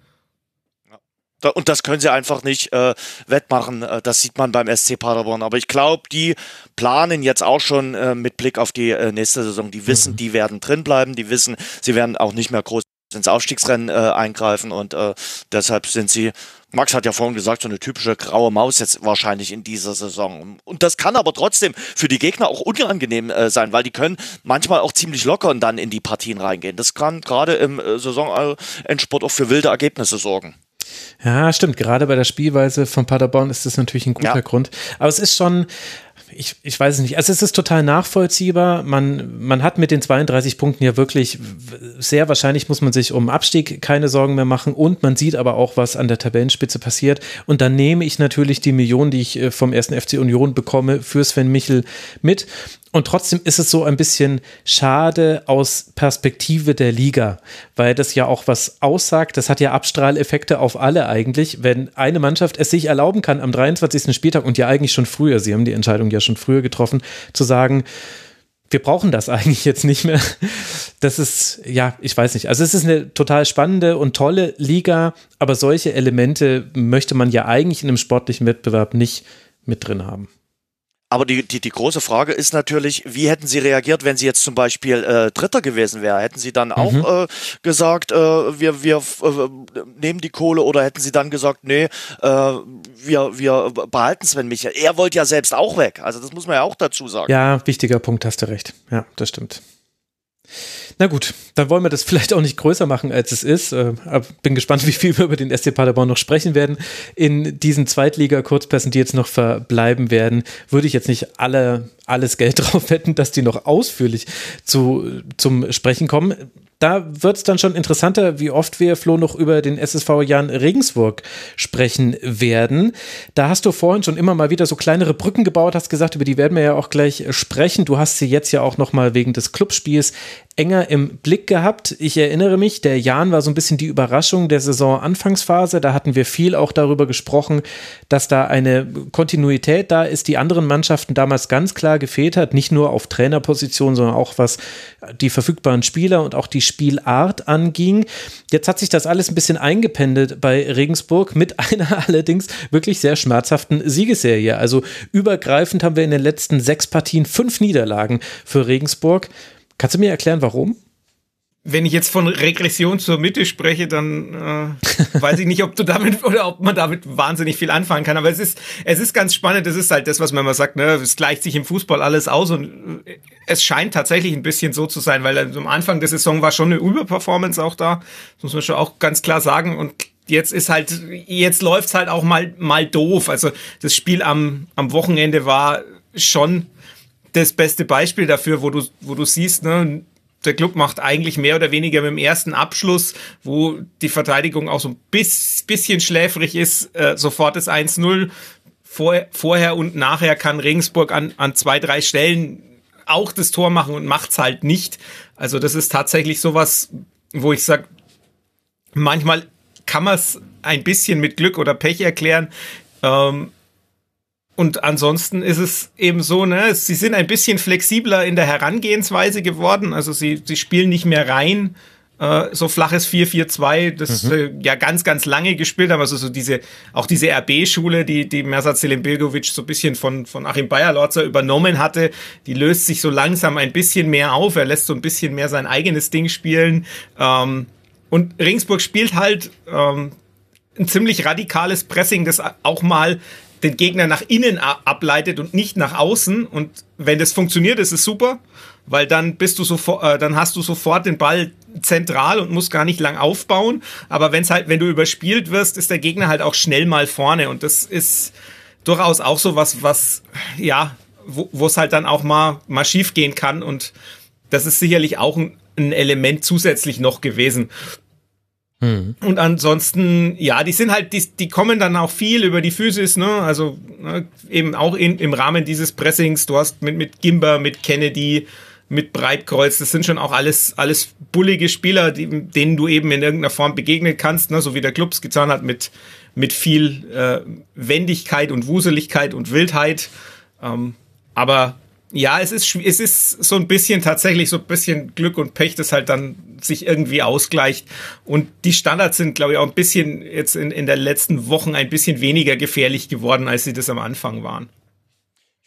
Und das können sie einfach nicht äh, wettmachen. Äh, das sieht man beim SC Paderborn. Aber ich glaube, die planen jetzt auch schon äh, mit Blick auf die äh, nächste Saison. Die wissen, mhm. die werden drin bleiben. Die wissen, sie werden auch nicht mehr groß ins Aufstiegsrennen äh, eingreifen. Und äh, deshalb sind sie, Max hat ja vorhin gesagt, so eine typische graue Maus jetzt wahrscheinlich in dieser Saison. Und das kann aber trotzdem für die Gegner auch unangenehm äh, sein, weil die können manchmal auch ziemlich locker und dann in die Partien reingehen. Das kann gerade im äh, Saisonendsport auch für wilde Ergebnisse sorgen. Ja, stimmt. Gerade bei der Spielweise von Paderborn ist das natürlich ein guter ja. Grund. Aber es ist schon, ich, ich weiß es nicht. Also es ist total nachvollziehbar. Man, man hat mit den 32 Punkten ja wirklich sehr wahrscheinlich muss man sich um Abstieg keine Sorgen mehr machen und man sieht aber auch, was an der Tabellenspitze passiert. Und dann nehme ich natürlich die Millionen, die ich äh, vom ersten FC Union bekomme, für Sven Michel mit. Und trotzdem ist es so ein bisschen schade aus Perspektive der Liga, weil das ja auch was aussagt. Das hat ja Abstrahleffekte auf alle eigentlich, wenn eine Mannschaft es sich erlauben kann am 23. Spieltag und ja eigentlich schon früher, sie haben die Entscheidung ja schon früher getroffen, zu sagen, wir brauchen das eigentlich jetzt nicht mehr. Das ist, ja, ich weiß nicht. Also es ist eine total spannende und tolle Liga, aber solche Elemente möchte man ja eigentlich in einem sportlichen Wettbewerb nicht mit drin haben. Aber die, die, die große Frage ist natürlich, wie hätten Sie reagiert, wenn Sie jetzt zum Beispiel äh, Dritter gewesen wären? Hätten Sie dann auch mhm. äh, gesagt, äh, wir, wir äh, nehmen die Kohle oder hätten Sie dann gesagt, nee, äh, wir, wir behalten Sven Michael? Er wollte ja selbst auch weg. Also das muss man ja auch dazu sagen. Ja, wichtiger Punkt, hast du recht. Ja, das stimmt. Na gut, dann wollen wir das vielleicht auch nicht größer machen, als es ist. Äh, bin gespannt, wie viel wir über den SC Paderborn noch sprechen werden. In diesen Zweitliga-Kurzpässen, die jetzt noch verbleiben werden, würde ich jetzt nicht alle, alles Geld drauf wetten, dass die noch ausführlich zu, zum Sprechen kommen da wird es dann schon interessanter, wie oft wir, Flo, noch über den SSV Jan Regensburg sprechen werden. Da hast du vorhin schon immer mal wieder so kleinere Brücken gebaut, hast gesagt, über die werden wir ja auch gleich sprechen. Du hast sie jetzt ja auch noch mal wegen des Clubspiels enger im Blick gehabt. Ich erinnere mich, der Jan war so ein bisschen die Überraschung der Saison-Anfangsphase. Da hatten wir viel auch darüber gesprochen, dass da eine Kontinuität da ist, die anderen Mannschaften damals ganz klar gefehlt hat. Nicht nur auf Trainerposition, sondern auch was die verfügbaren Spieler und auch die Spielart anging. Jetzt hat sich das alles ein bisschen eingependelt bei Regensburg mit einer allerdings wirklich sehr schmerzhaften Siegesserie. Also übergreifend haben wir in den letzten sechs Partien fünf Niederlagen für Regensburg. Kannst du mir erklären, warum? Wenn ich jetzt von Regression zur Mitte spreche, dann äh, weiß ich nicht, ob du damit oder ob man damit wahnsinnig viel anfangen kann. Aber es ist, es ist ganz spannend. Das ist halt das, was man immer sagt. Ne, es gleicht sich im Fußball alles aus und äh, es scheint tatsächlich ein bisschen so zu sein, weil am Anfang der Saison war schon eine Überperformance auch da. Das muss man schon auch ganz klar sagen. Und jetzt ist halt, jetzt läuft's halt auch mal mal doof. Also das Spiel am am Wochenende war schon das beste Beispiel dafür, wo du, wo du siehst, ne, der Club macht eigentlich mehr oder weniger mit dem ersten Abschluss, wo die Verteidigung auch so ein bisschen schläfrig ist, äh, sofort das 1-0. Vor, vorher und nachher kann Regensburg an, an zwei, drei Stellen auch das Tor machen und macht's halt nicht. Also das ist tatsächlich sowas, wo ich sag, manchmal kann man es ein bisschen mit Glück oder Pech erklären Ähm, und ansonsten ist es eben so, ne, sie sind ein bisschen flexibler in der Herangehensweise geworden. Also sie, sie spielen nicht mehr rein, äh, so flaches 4-4-2, das mhm. äh, ja ganz, ganz lange gespielt haben. Also so diese, auch diese RB-Schule, die, die Mersat Selimbilgovic so ein bisschen von, von Achim Bayerlotzer übernommen hatte, die löst sich so langsam ein bisschen mehr auf. Er lässt so ein bisschen mehr sein eigenes Ding spielen. Ähm, und Ringsburg spielt halt ähm, ein ziemlich radikales Pressing, das auch mal den Gegner nach innen ableitet und nicht nach außen. Und wenn das funktioniert, ist es super, weil dann bist du sofort, äh, dann hast du sofort den Ball zentral und musst gar nicht lang aufbauen. Aber wenn es halt, wenn du überspielt wirst, ist der Gegner halt auch schnell mal vorne. Und das ist durchaus auch so was, was, ja, wo es halt dann auch mal, mal schief gehen kann. Und das ist sicherlich auch ein, ein Element zusätzlich noch gewesen. Mhm. Und ansonsten, ja, die sind halt, die, die kommen dann auch viel über die Physis, ne? Also ne, eben auch in, im Rahmen dieses Pressings. Du hast mit, mit Gimber, mit Kennedy, mit Breitkreuz, das sind schon auch alles, alles bullige Spieler, die, denen du eben in irgendeiner Form begegnen kannst, ne? so wie der Club es getan hat, mit, mit viel äh, Wendigkeit und Wuseligkeit und Wildheit. Ähm, aber ja, es ist, es ist so ein bisschen tatsächlich so ein bisschen Glück und Pech, das halt dann sich irgendwie ausgleicht. Und die Standards sind, glaube ich, auch ein bisschen jetzt in, in den letzten Wochen ein bisschen weniger gefährlich geworden, als sie das am Anfang waren.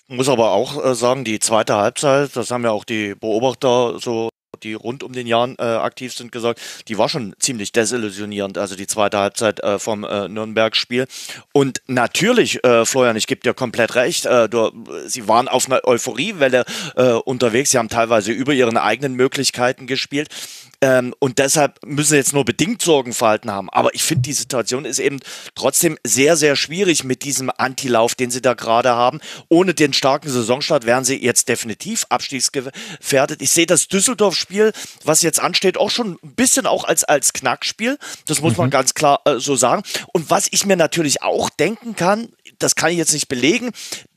Ich muss aber auch äh, sagen, die zweite Halbzeit, das haben ja auch die Beobachter so die rund um den Jahren äh, aktiv sind, gesagt, die war schon ziemlich desillusionierend, also die zweite Halbzeit äh, vom äh, Nürnberg-Spiel. Und natürlich, äh, Florian, ich gebe dir komplett recht, äh, du, sie waren auf einer Euphoriewelle äh, unterwegs, sie haben teilweise über ihren eigenen Möglichkeiten gespielt. Ähm, und deshalb müssen sie jetzt nur bedingt Sorgenverhalten haben. Aber ich finde, die Situation ist eben trotzdem sehr, sehr schwierig mit diesem Antilauf, den sie da gerade haben. Ohne den starken Saisonstart wären sie jetzt definitiv abstiegsgefährdet. Ich sehe das Düsseldorf-Spiel, was jetzt ansteht, auch schon ein bisschen auch als, als Knackspiel. Das muss mhm. man ganz klar äh, so sagen. Und was ich mir natürlich auch denken kann, das kann ich jetzt nicht belegen,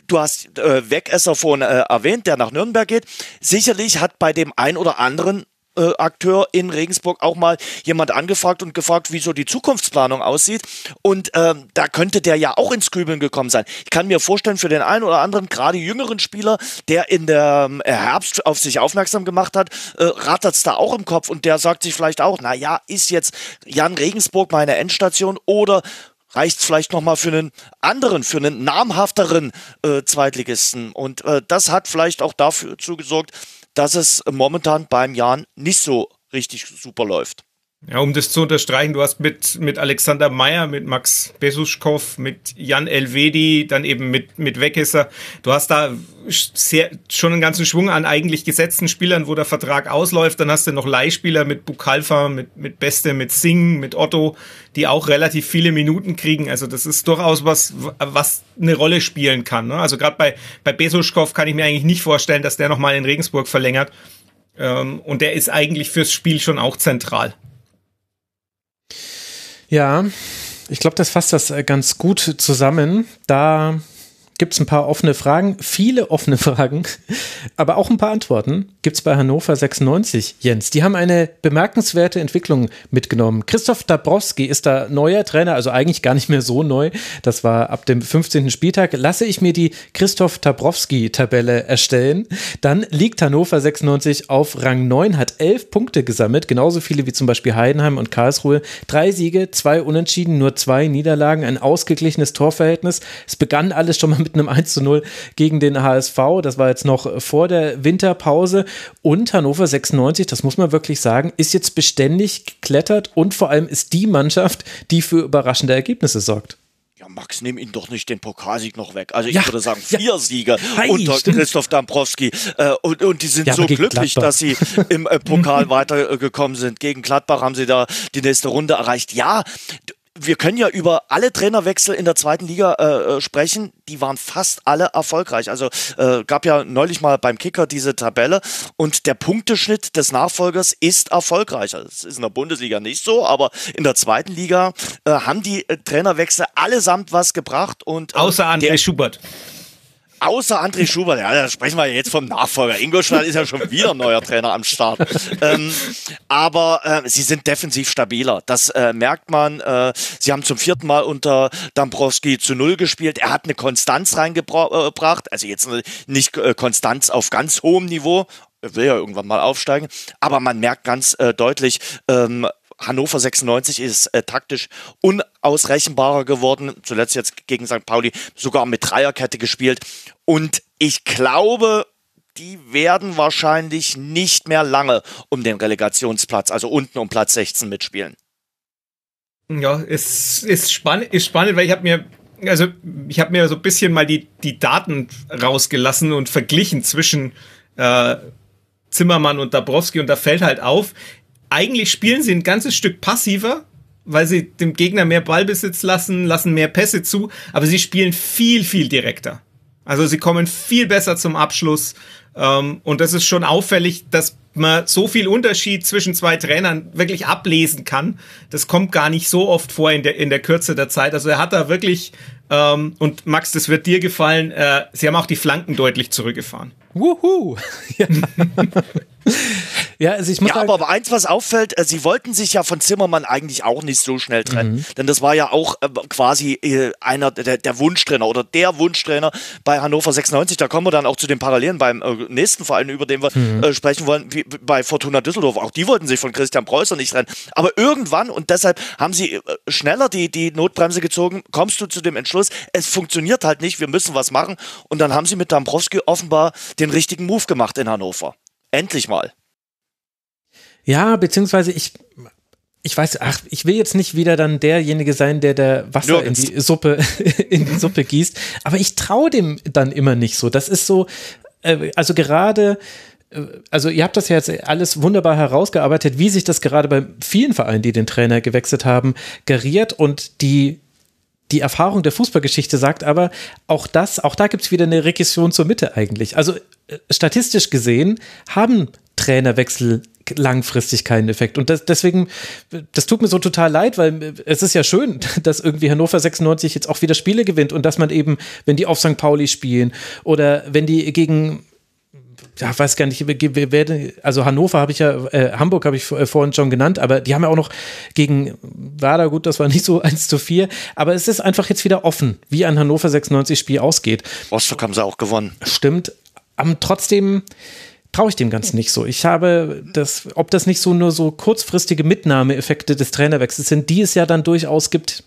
du hast äh, Wegesser vorhin äh, erwähnt, der nach Nürnberg geht. Sicherlich hat bei dem ein oder anderen äh, Akteur in Regensburg auch mal jemand angefragt und gefragt, wie so die Zukunftsplanung aussieht. Und ähm, da könnte der ja auch ins Grübeln gekommen sein. Ich kann mir vorstellen, für den einen oder anderen, gerade jüngeren Spieler, der in der ähm, Herbst auf sich aufmerksam gemacht hat, äh, rattert es da auch im Kopf und der sagt sich vielleicht auch, na ja, ist jetzt Jan Regensburg meine Endstation oder reicht es vielleicht nochmal für einen anderen, für einen namhafteren äh, Zweitligisten. Und äh, das hat vielleicht auch dafür zugesorgt, dass es momentan beim Jan nicht so richtig super läuft. Ja, um das zu unterstreichen, du hast mit, mit Alexander Meyer, mit Max Besuschkow, mit Jan Elvedi, dann eben mit, mit Weckesser. Du hast da sehr, schon einen ganzen Schwung an eigentlich gesetzten Spielern, wo der Vertrag ausläuft. Dann hast du noch Leihspieler mit Bukalfa, mit, mit Beste, mit Singh, mit Otto, die auch relativ viele Minuten kriegen. Also das ist durchaus was, was eine Rolle spielen kann. Ne? Also gerade bei, bei Besuschkow kann ich mir eigentlich nicht vorstellen, dass der nochmal in Regensburg verlängert. Ähm, und der ist eigentlich fürs Spiel schon auch zentral. Ja, ich glaube, das fasst das äh, ganz gut zusammen. Da gibt es ein paar offene Fragen, viele offene Fragen, aber auch ein paar Antworten gibt es bei Hannover 96, Jens. Die haben eine bemerkenswerte Entwicklung mitgenommen. Christoph Dabrowski ist da neuer Trainer, also eigentlich gar nicht mehr so neu. Das war ab dem 15. Spieltag. Lasse ich mir die Christoph Dabrowski-Tabelle erstellen, dann liegt Hannover 96 auf Rang 9, hat elf Punkte gesammelt, genauso viele wie zum Beispiel Heidenheim und Karlsruhe. Drei Siege, zwei Unentschieden, nur zwei Niederlagen, ein ausgeglichenes Torverhältnis. Es begann alles schon mal mit mit einem 1 zu 0 gegen den HSV. Das war jetzt noch vor der Winterpause. Und Hannover 96, das muss man wirklich sagen, ist jetzt beständig geklettert und vor allem ist die Mannschaft, die für überraschende Ergebnisse sorgt. Ja, Max, nimm ihn doch nicht den Pokalsieg noch weg. Also ich ja, würde sagen, vier ja. Sieger Hi, unter stimmt. Christoph Dambrowski. Äh, und, und die sind ja, so glücklich, Gladbach. dass sie im äh, Pokal weitergekommen sind. Gegen Gladbach haben sie da die nächste Runde erreicht. Ja, wir können ja über alle Trainerwechsel in der zweiten Liga äh, äh, sprechen. Die waren fast alle erfolgreich. Also äh, gab ja neulich mal beim Kicker diese Tabelle und der Punkteschnitt des Nachfolgers ist erfolgreich. Also, das ist in der Bundesliga nicht so, aber in der zweiten Liga äh, haben die äh, Trainerwechsel allesamt was gebracht und äh, außer André Schubert. Außer André Schubert, ja, da sprechen wir jetzt vom Nachfolger. Ingolstadt ist ja schon wieder neuer Trainer am Start. Ähm, aber äh, sie sind defensiv stabiler. Das äh, merkt man. Äh, sie haben zum vierten Mal unter Dambrowski zu Null gespielt. Er hat eine Konstanz reingebracht. Also jetzt nicht äh, Konstanz auf ganz hohem Niveau, er will ja irgendwann mal aufsteigen. Aber man merkt ganz äh, deutlich, ähm, Hannover 96 ist äh, taktisch unausrechenbarer geworden. Zuletzt jetzt gegen St. Pauli sogar mit Dreierkette gespielt. Und ich glaube, die werden wahrscheinlich nicht mehr lange um den Relegationsplatz, also unten um Platz 16 mitspielen. Ja, es ist spannend, ist spannend, weil ich habe mir also ich habe mir so ein bisschen mal die die Daten rausgelassen und verglichen zwischen äh, Zimmermann und Dabrowski und da fällt halt auf, eigentlich spielen sie ein ganzes Stück passiver, weil sie dem Gegner mehr Ballbesitz lassen, lassen mehr Pässe zu, aber sie spielen viel, viel direkter. Also sie kommen viel besser zum Abschluss. Ähm, und das ist schon auffällig, dass man so viel Unterschied zwischen zwei Trainern wirklich ablesen kann. Das kommt gar nicht so oft vor in der, in der Kürze der Zeit. Also er hat da wirklich, ähm, und Max, das wird dir gefallen, äh, sie haben auch die Flanken deutlich zurückgefahren. Wuhu! Ja. ja, also ich muss ja, aber, aber eins, was auffällt, äh, sie wollten sich ja von Zimmermann eigentlich auch nicht so schnell trennen. Mhm. Denn das war ja auch äh, quasi äh, einer der, der, Wunschtrainer oder der Wunschtrainer bei Hannover 96. Da kommen wir dann auch zu den Parallelen beim äh, nächsten Verein, über den wir mhm. Äh, sprechen wollen, wie bei Fortuna Düsseldorf. Auch die wollten sich von Christian Preußer nicht trennen. Aber irgendwann, und deshalb haben sie äh, schneller die, die Notbremse gezogen, kommst du zu dem Entschluss, es funktioniert halt nicht, wir müssen was machen. Und dann haben sie mit Dambrowski offenbar den richtigen Move gemacht in Hannover. Endlich mal. Ja, beziehungsweise ich, ich weiß, ach, ich will jetzt nicht wieder dann derjenige sein, der der Wasser in die Suppe, in die Suppe gießt, aber ich traue dem dann immer nicht so. Das ist so, äh, also gerade, äh, also ihr habt das ja jetzt alles wunderbar herausgearbeitet, wie sich das gerade bei vielen Vereinen, die den Trainer gewechselt haben, geriert und die die Erfahrung der Fußballgeschichte sagt aber, auch das, auch da gibt es wieder eine Regression zur Mitte eigentlich. Also äh, statistisch gesehen haben Trainerwechsel langfristig keinen Effekt. Und das, deswegen, das tut mir so total leid, weil es ist ja schön, dass irgendwie Hannover 96 jetzt auch wieder Spiele gewinnt und dass man eben, wenn die auf St. Pauli spielen oder wenn die gegen ja, weiß gar nicht, wer, also Hannover habe ich ja, äh, Hamburg habe ich äh, vorhin schon genannt, aber die haben ja auch noch gegen Werder, gut, das war nicht so 1 zu 4, aber es ist einfach jetzt wieder offen, wie ein Hannover 96 Spiel ausgeht. Rostock haben sie auch gewonnen. Stimmt, aber trotzdem traue ich dem Ganzen nicht so. Ich habe das, ob das nicht so nur so kurzfristige Mitnahmeeffekte des Trainerwechsels sind, die es ja dann durchaus gibt,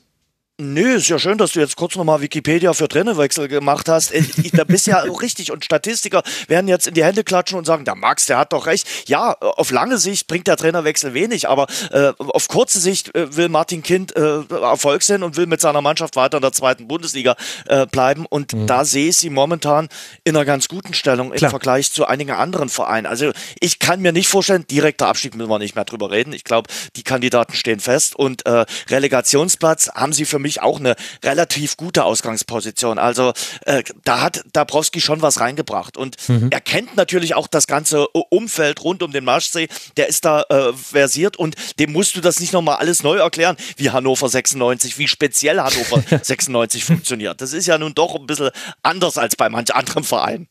Nö, ist ja schön, dass du jetzt kurz nochmal Wikipedia für Trainerwechsel gemacht hast. Äh, da bist ja richtig und Statistiker werden jetzt in die Hände klatschen und sagen, der Max, der hat doch recht. Ja, auf lange Sicht bringt der Trainerwechsel wenig, aber äh, auf kurze Sicht äh, will Martin Kind äh, Erfolg sehen und will mit seiner Mannschaft weiter in der zweiten Bundesliga äh, bleiben. Und mhm. da sehe ich sie momentan in einer ganz guten Stellung Klar. im Vergleich zu einigen anderen Vereinen. Also ich kann mir nicht vorstellen, direkter Abstieg müssen wir nicht mehr drüber reden. Ich glaube, die Kandidaten stehen fest und äh, Relegationsplatz haben sie für mich auch eine relativ gute Ausgangsposition. Also äh, da hat Dabrowski schon was reingebracht und mhm. er kennt natürlich auch das ganze Umfeld rund um den Marschsee. Der ist da äh, versiert und dem musst du das nicht nochmal alles neu erklären, wie Hannover 96, wie speziell Hannover 96 funktioniert. Das ist ja nun doch ein bisschen anders als bei manch anderem Verein.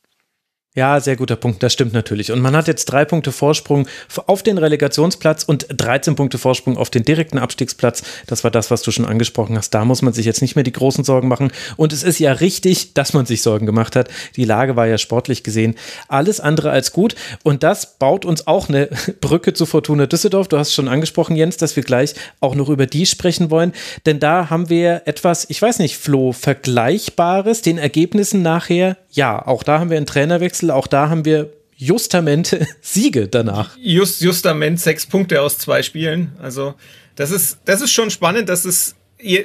Ja, sehr guter Punkt, das stimmt natürlich. Und man hat jetzt drei Punkte Vorsprung auf den Relegationsplatz und 13 Punkte Vorsprung auf den direkten Abstiegsplatz. Das war das, was du schon angesprochen hast. Da muss man sich jetzt nicht mehr die großen Sorgen machen. Und es ist ja richtig, dass man sich Sorgen gemacht hat. Die Lage war ja sportlich gesehen alles andere als gut. Und das baut uns auch eine Brücke zu Fortuna Düsseldorf. Du hast schon angesprochen, Jens, dass wir gleich auch noch über die sprechen wollen. Denn da haben wir etwas, ich weiß nicht, Flo, Vergleichbares den Ergebnissen nachher. Ja, auch da haben wir einen Trainerwechsel Wechsel, auch da haben wir justamente Siege danach. Just, justament sechs Punkte aus zwei Spielen. Also das ist, das ist schon spannend, dass es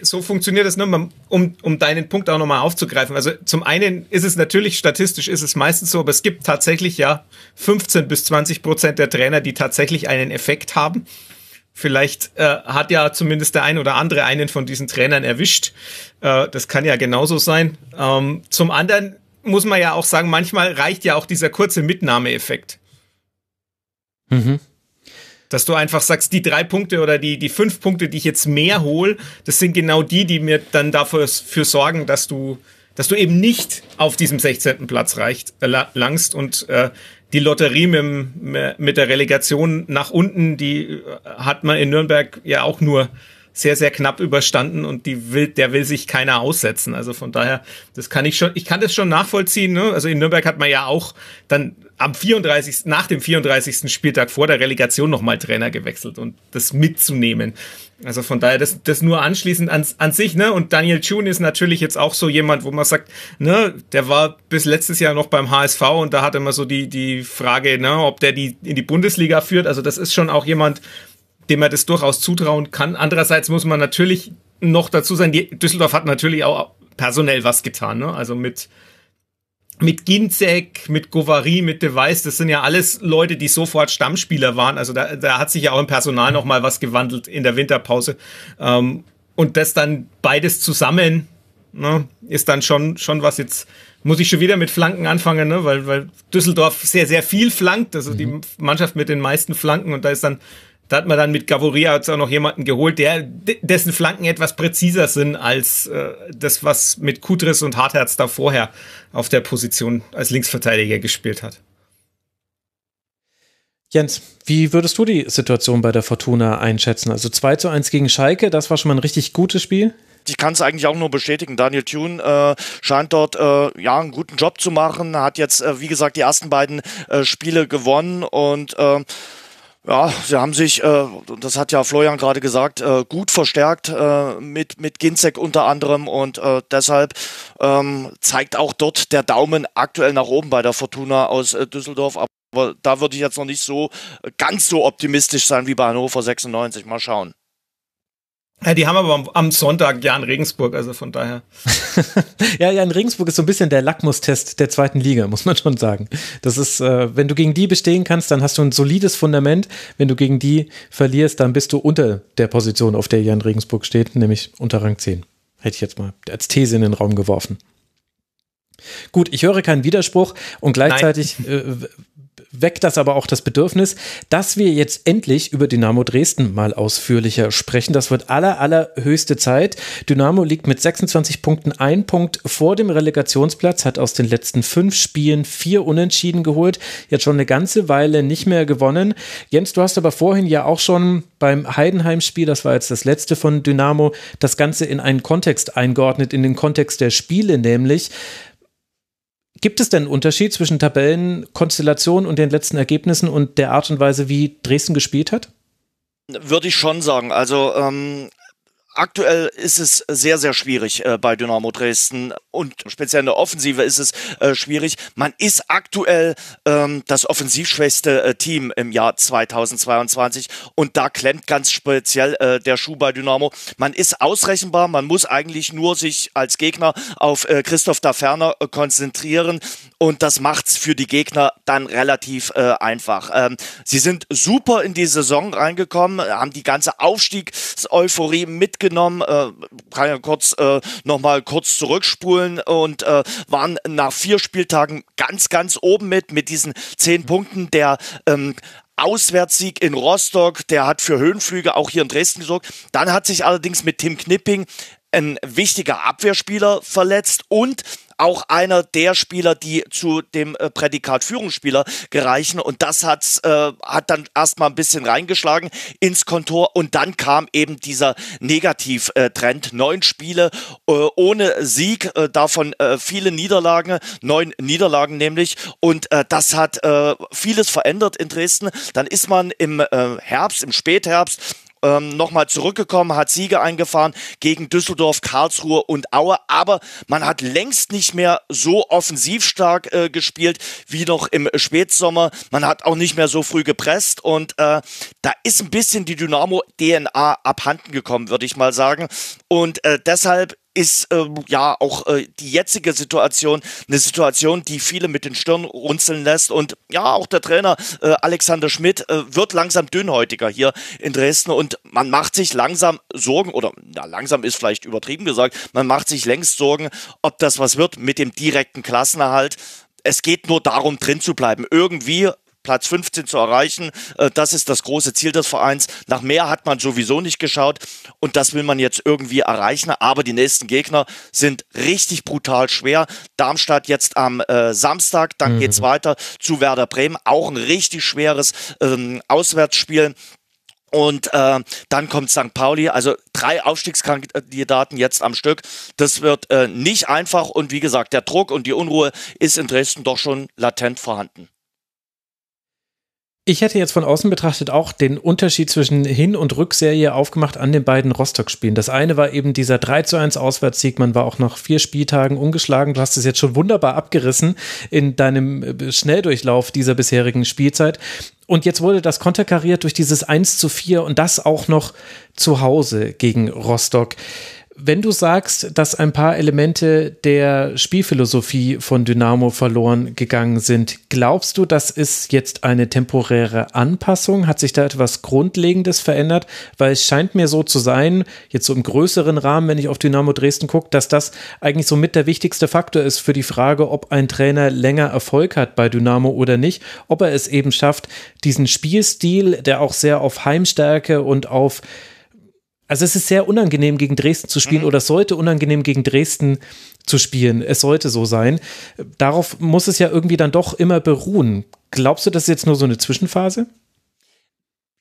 so funktioniert das nur, um, um deinen Punkt auch nochmal aufzugreifen. Also zum einen ist es natürlich, statistisch ist es meistens so, aber es gibt tatsächlich ja 15 bis 20 Prozent der Trainer, die tatsächlich einen Effekt haben. Vielleicht äh, hat ja zumindest der ein oder andere einen von diesen Trainern erwischt. Äh, das kann ja genauso sein. Ähm, zum anderen muss man ja auch sagen, manchmal reicht ja auch dieser kurze Mitnahmeeffekt. Mhm. Dass du einfach sagst, die drei Punkte oder die, die fünf Punkte, die ich jetzt mehr hole, das sind genau die, die mir dann dafür für sorgen, dass du, dass du eben nicht auf diesem 16. Platz reicht, äh, langst und äh, die Lotterie mit, mit der Relegation nach unten, die äh, hat man in Nürnberg ja auch nur sehr, sehr knapp überstanden und die will, der will sich keiner aussetzen. Also von daher, das kann ich schon, ich kann das schon nachvollziehen. Ne? Also in Nürnberg hat man ja auch dann am 34. nach dem 34. Spieltag vor der Relegation nochmal Trainer gewechselt und das mitzunehmen. Also von daher, das, das nur anschließend an, an sich, ne? Und Daniel Thune ist natürlich jetzt auch so jemand, wo man sagt, ne, der war bis letztes Jahr noch beim HSV und da hatte man so die, die Frage, ne, ob der die in die Bundesliga führt. Also das ist schon auch jemand, dem man das durchaus zutrauen kann. Andererseits muss man natürlich noch dazu sagen, die, Düsseldorf hat natürlich auch personell was getan, ne? Also mit, mit Ginzek, mit Govary, mit De Weiß, das sind ja alles Leute, die sofort Stammspieler waren. Also da, da hat sich ja auch im Personal noch mal was gewandelt in der Winterpause. Ähm, und das dann beides zusammen ne, ist dann schon, schon was jetzt, muss ich schon wieder mit Flanken anfangen, ne, weil, weil Düsseldorf sehr, sehr viel flankt, also mhm. die Mannschaft mit den meisten Flanken und da ist dann da hat man dann mit Gavoria jetzt auch noch jemanden geholt, der dessen Flanken etwas präziser sind als äh, das, was mit Kudris und Hartherz da vorher auf der Position als Linksverteidiger gespielt hat. Jens, wie würdest du die Situation bei der Fortuna einschätzen? Also 2 zu 1 gegen Schalke, das war schon mal ein richtig gutes Spiel ich kann es eigentlich auch nur bestätigen. Daniel Thune äh, scheint dort äh, ja einen guten Job zu machen, hat jetzt äh, wie gesagt die ersten beiden äh, Spiele gewonnen und äh, ja, sie haben sich, äh, das hat ja Florian gerade gesagt, äh, gut verstärkt äh, mit, mit Ginzek unter anderem und äh, deshalb ähm, zeigt auch dort der Daumen aktuell nach oben bei der Fortuna aus äh, Düsseldorf. Aber da würde ich jetzt noch nicht so äh, ganz so optimistisch sein wie bei Hannover 96. Mal schauen. Ja, die haben aber am, Sonntag ja in Regensburg, also von daher. ja, ja, in Regensburg ist so ein bisschen der Lackmustest der zweiten Liga, muss man schon sagen. Das ist, äh, wenn du gegen die bestehen kannst, dann hast du ein solides Fundament. Wenn du gegen die verlierst, dann bist du unter der Position, auf der in Regensburg steht, nämlich unter Rang 10. Hätte ich jetzt mal als These in den Raum geworfen. Gut, ich höre keinen Widerspruch und gleichzeitig äh, weckt das aber auch das Bedürfnis, dass wir jetzt endlich über Dynamo Dresden mal ausführlicher sprechen. Das wird aller, allerhöchste Zeit. Dynamo liegt mit 26 Punkten ein Punkt vor dem Relegationsplatz, hat aus den letzten fünf Spielen vier Unentschieden geholt, jetzt schon eine ganze Weile nicht mehr gewonnen. Jens, du hast aber vorhin ja auch schon beim Heidenheim-Spiel, das war jetzt das letzte von Dynamo, das Ganze in einen Kontext eingeordnet, in den Kontext der Spiele nämlich. Gibt es denn einen Unterschied zwischen Tabellenkonstellation und den letzten Ergebnissen und der Art und Weise, wie Dresden gespielt hat? Würde ich schon sagen. Also ähm, Aktuell ist es sehr, sehr schwierig äh, bei Dynamo Dresden und speziell in der Offensive ist es äh, schwierig. Man ist aktuell ähm, das offensivschwächste äh, Team im Jahr 2022 und da klemmt ganz speziell äh, der Schuh bei Dynamo. Man ist ausrechenbar, man muss eigentlich nur sich als Gegner auf äh, Christoph Daferner äh, konzentrieren und das macht's für die Gegner dann relativ einfach. Ähm, sie sind super in die Saison reingekommen, haben die ganze Aufstiegseuphorie mitgenommen, äh, kann ja kurz äh, nochmal kurz zurückspulen und äh, waren nach vier Spieltagen ganz, ganz oben mit, mit diesen zehn Punkten der ähm, Auswärtssieg in Rostock, der hat für Höhenflüge auch hier in Dresden gesorgt. Dann hat sich allerdings mit Tim Knipping ein wichtiger Abwehrspieler verletzt und auch einer der Spieler, die zu dem äh, Prädikat Führungsspieler gereichen. Und das hat's, äh, hat dann erstmal ein bisschen reingeschlagen ins Kontor. Und dann kam eben dieser Negativtrend. Neun Spiele äh, ohne Sieg, äh, davon äh, viele Niederlagen, neun Niederlagen nämlich. Und das hat vieles verändert in Dresden. Dann ist man im Herbst, im Spätherbst, ähm, nochmal zurückgekommen, hat Siege eingefahren gegen Düsseldorf, Karlsruhe und Aue, aber man hat längst nicht mehr so offensiv stark äh, gespielt wie noch im Spätsommer. Man hat auch nicht mehr so früh gepresst und äh, da ist ein bisschen die Dynamo-DNA abhanden gekommen, würde ich mal sagen. Und äh, deshalb ist äh, ja auch äh, die jetzige Situation eine Situation, die viele mit den Stirn runzeln lässt. Und ja, auch der Trainer äh, Alexander Schmidt äh, wird langsam dünnhäutiger hier in Dresden und man macht sich langsam Sorgen, oder ja, langsam ist vielleicht übertrieben gesagt, man macht sich längst Sorgen, ob das was wird mit dem direkten Klassenerhalt. Es geht nur darum, drin zu bleiben. Irgendwie Platz 15 zu erreichen. Äh, das ist das große Ziel des Vereins. Nach mehr hat man sowieso nicht geschaut und das will man jetzt irgendwie erreichen. Aber die nächsten Gegner sind richtig brutal schwer. Darmstadt jetzt am äh, Samstag, dann mhm. geht's weiter zu Werder Bremen. Auch ein richtig schweres ähm, Auswärtsspiel. Und äh, dann kommt St. Pauli, also drei Aufstiegskandidaten jetzt am Stück. Das wird äh, nicht einfach und wie gesagt, der Druck und die Unruhe ist in Dresden doch schon latent vorhanden. Ich hätte jetzt von außen betrachtet auch den Unterschied zwischen Hin- und Rückserie aufgemacht an den beiden Rostock-Spielen. Das eine war eben dieser 3 zu 1 Auswärtssieg. Man war auch nach vier Spieltagen ungeschlagen. Du hast es jetzt schon wunderbar abgerissen in deinem äh, Schnelldurchlauf dieser bisherigen Spielzeit. Und jetzt wurde das konterkariert durch dieses 1 zu 4 und das auch noch zu Hause gegen Rostock. Wenn du sagst, dass ein paar Elemente der Spielphilosophie von Dynamo verloren gegangen sind, glaubst du, das ist jetzt eine temporäre Anpassung? Hat sich da etwas Grundlegendes verändert? Weil es scheint mir so zu sein, jetzt so im größeren Rahmen, wenn ich auf Dynamo Dresden gucke, dass das eigentlich so mit der wichtigste Faktor ist für die Frage, ob ein Trainer länger Erfolg hat bei Dynamo oder nicht, ob er es eben schafft, diesen Spielstil, der auch sehr auf Heimstärke und auf also es ist sehr unangenehm gegen Dresden zu spielen mhm. oder es sollte unangenehm gegen Dresden zu spielen. Es sollte so sein. Darauf muss es ja irgendwie dann doch immer beruhen. Glaubst du, das ist jetzt nur so eine Zwischenphase?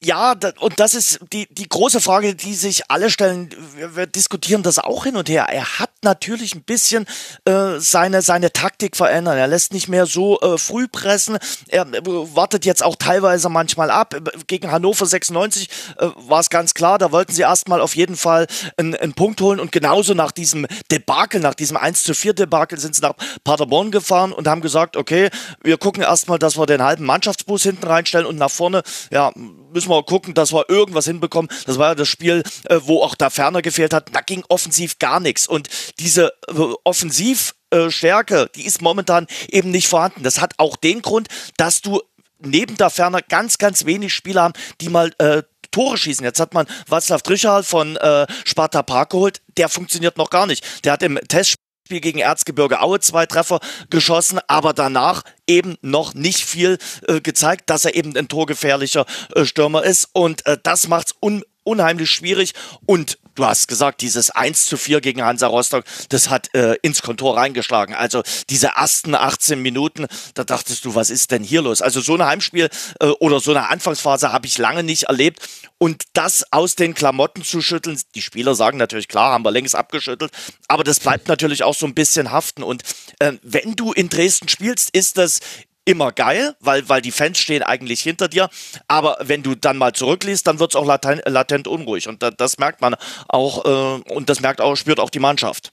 Ja, und das ist die, die große Frage, die sich alle stellen. Wir, wir diskutieren das auch hin und her. Er hat natürlich ein bisschen äh, seine, seine Taktik verändert. Er lässt nicht mehr so äh, früh pressen. Er äh, wartet jetzt auch teilweise manchmal ab. Gegen Hannover 96 äh, war es ganz klar, da wollten sie erstmal auf jeden Fall einen, einen Punkt holen. Und genauso nach diesem Debakel, nach diesem 1 zu 4 Debakel sind sie nach Paderborn gefahren und haben gesagt, okay, wir gucken erstmal, dass wir den halben Mannschaftsbus hinten reinstellen und nach vorne, ja, müssen wir gucken, dass wir irgendwas hinbekommen. Das war ja das Spiel, äh, wo auch da Ferner gefehlt hat. Da ging offensiv gar nichts. Und diese äh, Offensivstärke, die ist momentan eben nicht vorhanden. Das hat auch den Grund, dass du neben da Ferner ganz, ganz wenig Spieler haben, die mal äh, Tore schießen. Jetzt hat man Václav Trichal von äh, Sparta Park geholt. Der funktioniert noch gar nicht. Der hat im Testspiel Spiel gegen Erzgebirge Aue zwei Treffer geschossen, aber danach eben noch nicht viel äh, gezeigt, dass er eben ein torgefährlicher äh, Stürmer ist. Und äh, das macht's un unheimlich schwierig und du hast gesagt, dieses 1 zu 4 gegen Hansa Rostock, das hat äh, ins Kontor reingeschlagen. Also diese ersten 18 Minuten, da dachtest du, was ist denn hier los? Also so ein Heimspiel äh, oder so eine Anfangsphase habe ich lange nicht erlebt. Und das aus den Klamotten zu schütteln, die Spieler sagen natürlich, klar, haben wir längst abgeschüttelt, aber das bleibt natürlich auch so ein bisschen haften. Und äh, wenn du in Dresden spielst, ist das immer geil, weil, weil die Fans stehen eigentlich hinter dir. Aber wenn du dann mal zurückliest, dann wird es auch latent, latent, unruhig. Und da, das merkt man auch, äh, und das merkt auch, spürt auch die Mannschaft.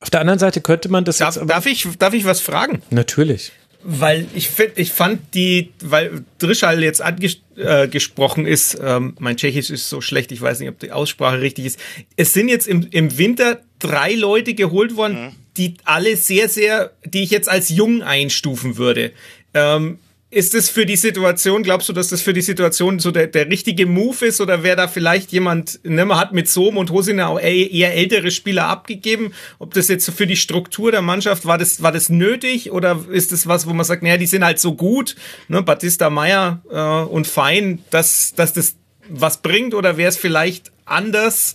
Auf der anderen Seite könnte man das darf, darf ich Darf ich was fragen? Natürlich. Weil ich finde, ich fand die, weil Drischal jetzt angesprochen äh, ist, ähm, mein Tschechisch ist so schlecht, ich weiß nicht, ob die Aussprache richtig ist. Es sind jetzt im, im Winter drei Leute geholt worden, mhm. Die alle sehr, sehr, die ich jetzt als jung einstufen würde. Ähm, ist es für die Situation, glaubst du, dass das für die Situation so der, der richtige Move ist oder wäre da vielleicht jemand, ne, man hat mit Sohm und Hosina auch eher ältere Spieler abgegeben, ob das jetzt für die Struktur der Mannschaft, war das, war das nötig oder ist das was, wo man sagt, naja, die sind halt so gut, ne, Batista Meyer äh, und Fein, dass, dass das was bringt oder wäre es vielleicht anders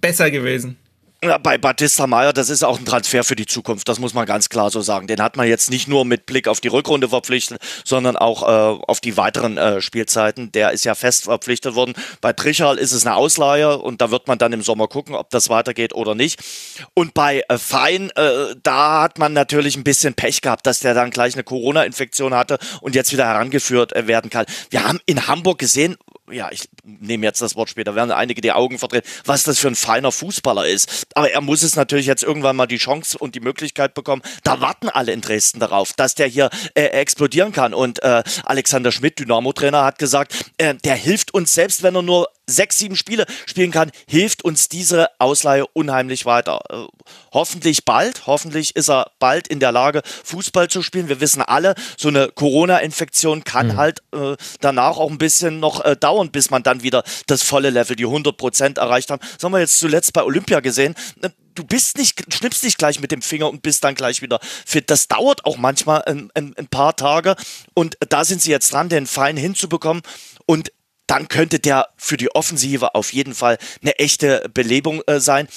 besser gewesen? Bei Batista Meyer, das ist auch ein Transfer für die Zukunft, das muss man ganz klar so sagen. Den hat man jetzt nicht nur mit Blick auf die Rückrunde verpflichtet, sondern auch äh, auf die weiteren äh, Spielzeiten. Der ist ja fest verpflichtet worden. Bei Trichal ist es eine Ausleihe und da wird man dann im Sommer gucken, ob das weitergeht oder nicht. Und bei äh, Fein, äh, da hat man natürlich ein bisschen Pech gehabt, dass der dann gleich eine Corona-Infektion hatte und jetzt wieder herangeführt äh, werden kann. Wir haben in Hamburg gesehen, ja, ich nehme jetzt das Wort später, werden einige die Augen verdrehen, was das für ein feiner Fußballer ist. Aber er muss es natürlich jetzt irgendwann mal die Chance und die Möglichkeit bekommen. Da warten alle in Dresden darauf, dass der hier äh, explodieren kann. Und äh, Alexander Schmidt, Dynamo-Trainer, hat gesagt, äh, der hilft uns selbst, wenn er nur sechs, sieben Spiele spielen kann, hilft uns diese Ausleihe unheimlich weiter. Äh, hoffentlich bald, hoffentlich ist er bald in der Lage, Fußball zu spielen. Wir wissen alle, so eine Corona-Infektion kann mhm. halt äh, danach auch ein bisschen noch äh, dauern, bis man dann wieder das volle Level, die 100 Prozent erreicht haben. Das haben wir jetzt zuletzt bei Olympia gesehen du bist nicht, schnippst nicht gleich mit dem Finger und bist dann gleich wieder fit. Das dauert auch manchmal ein, ein, ein paar Tage und da sind sie jetzt dran, den Fein hinzubekommen und dann könnte der für die Offensive auf jeden Fall eine echte Belebung äh, sein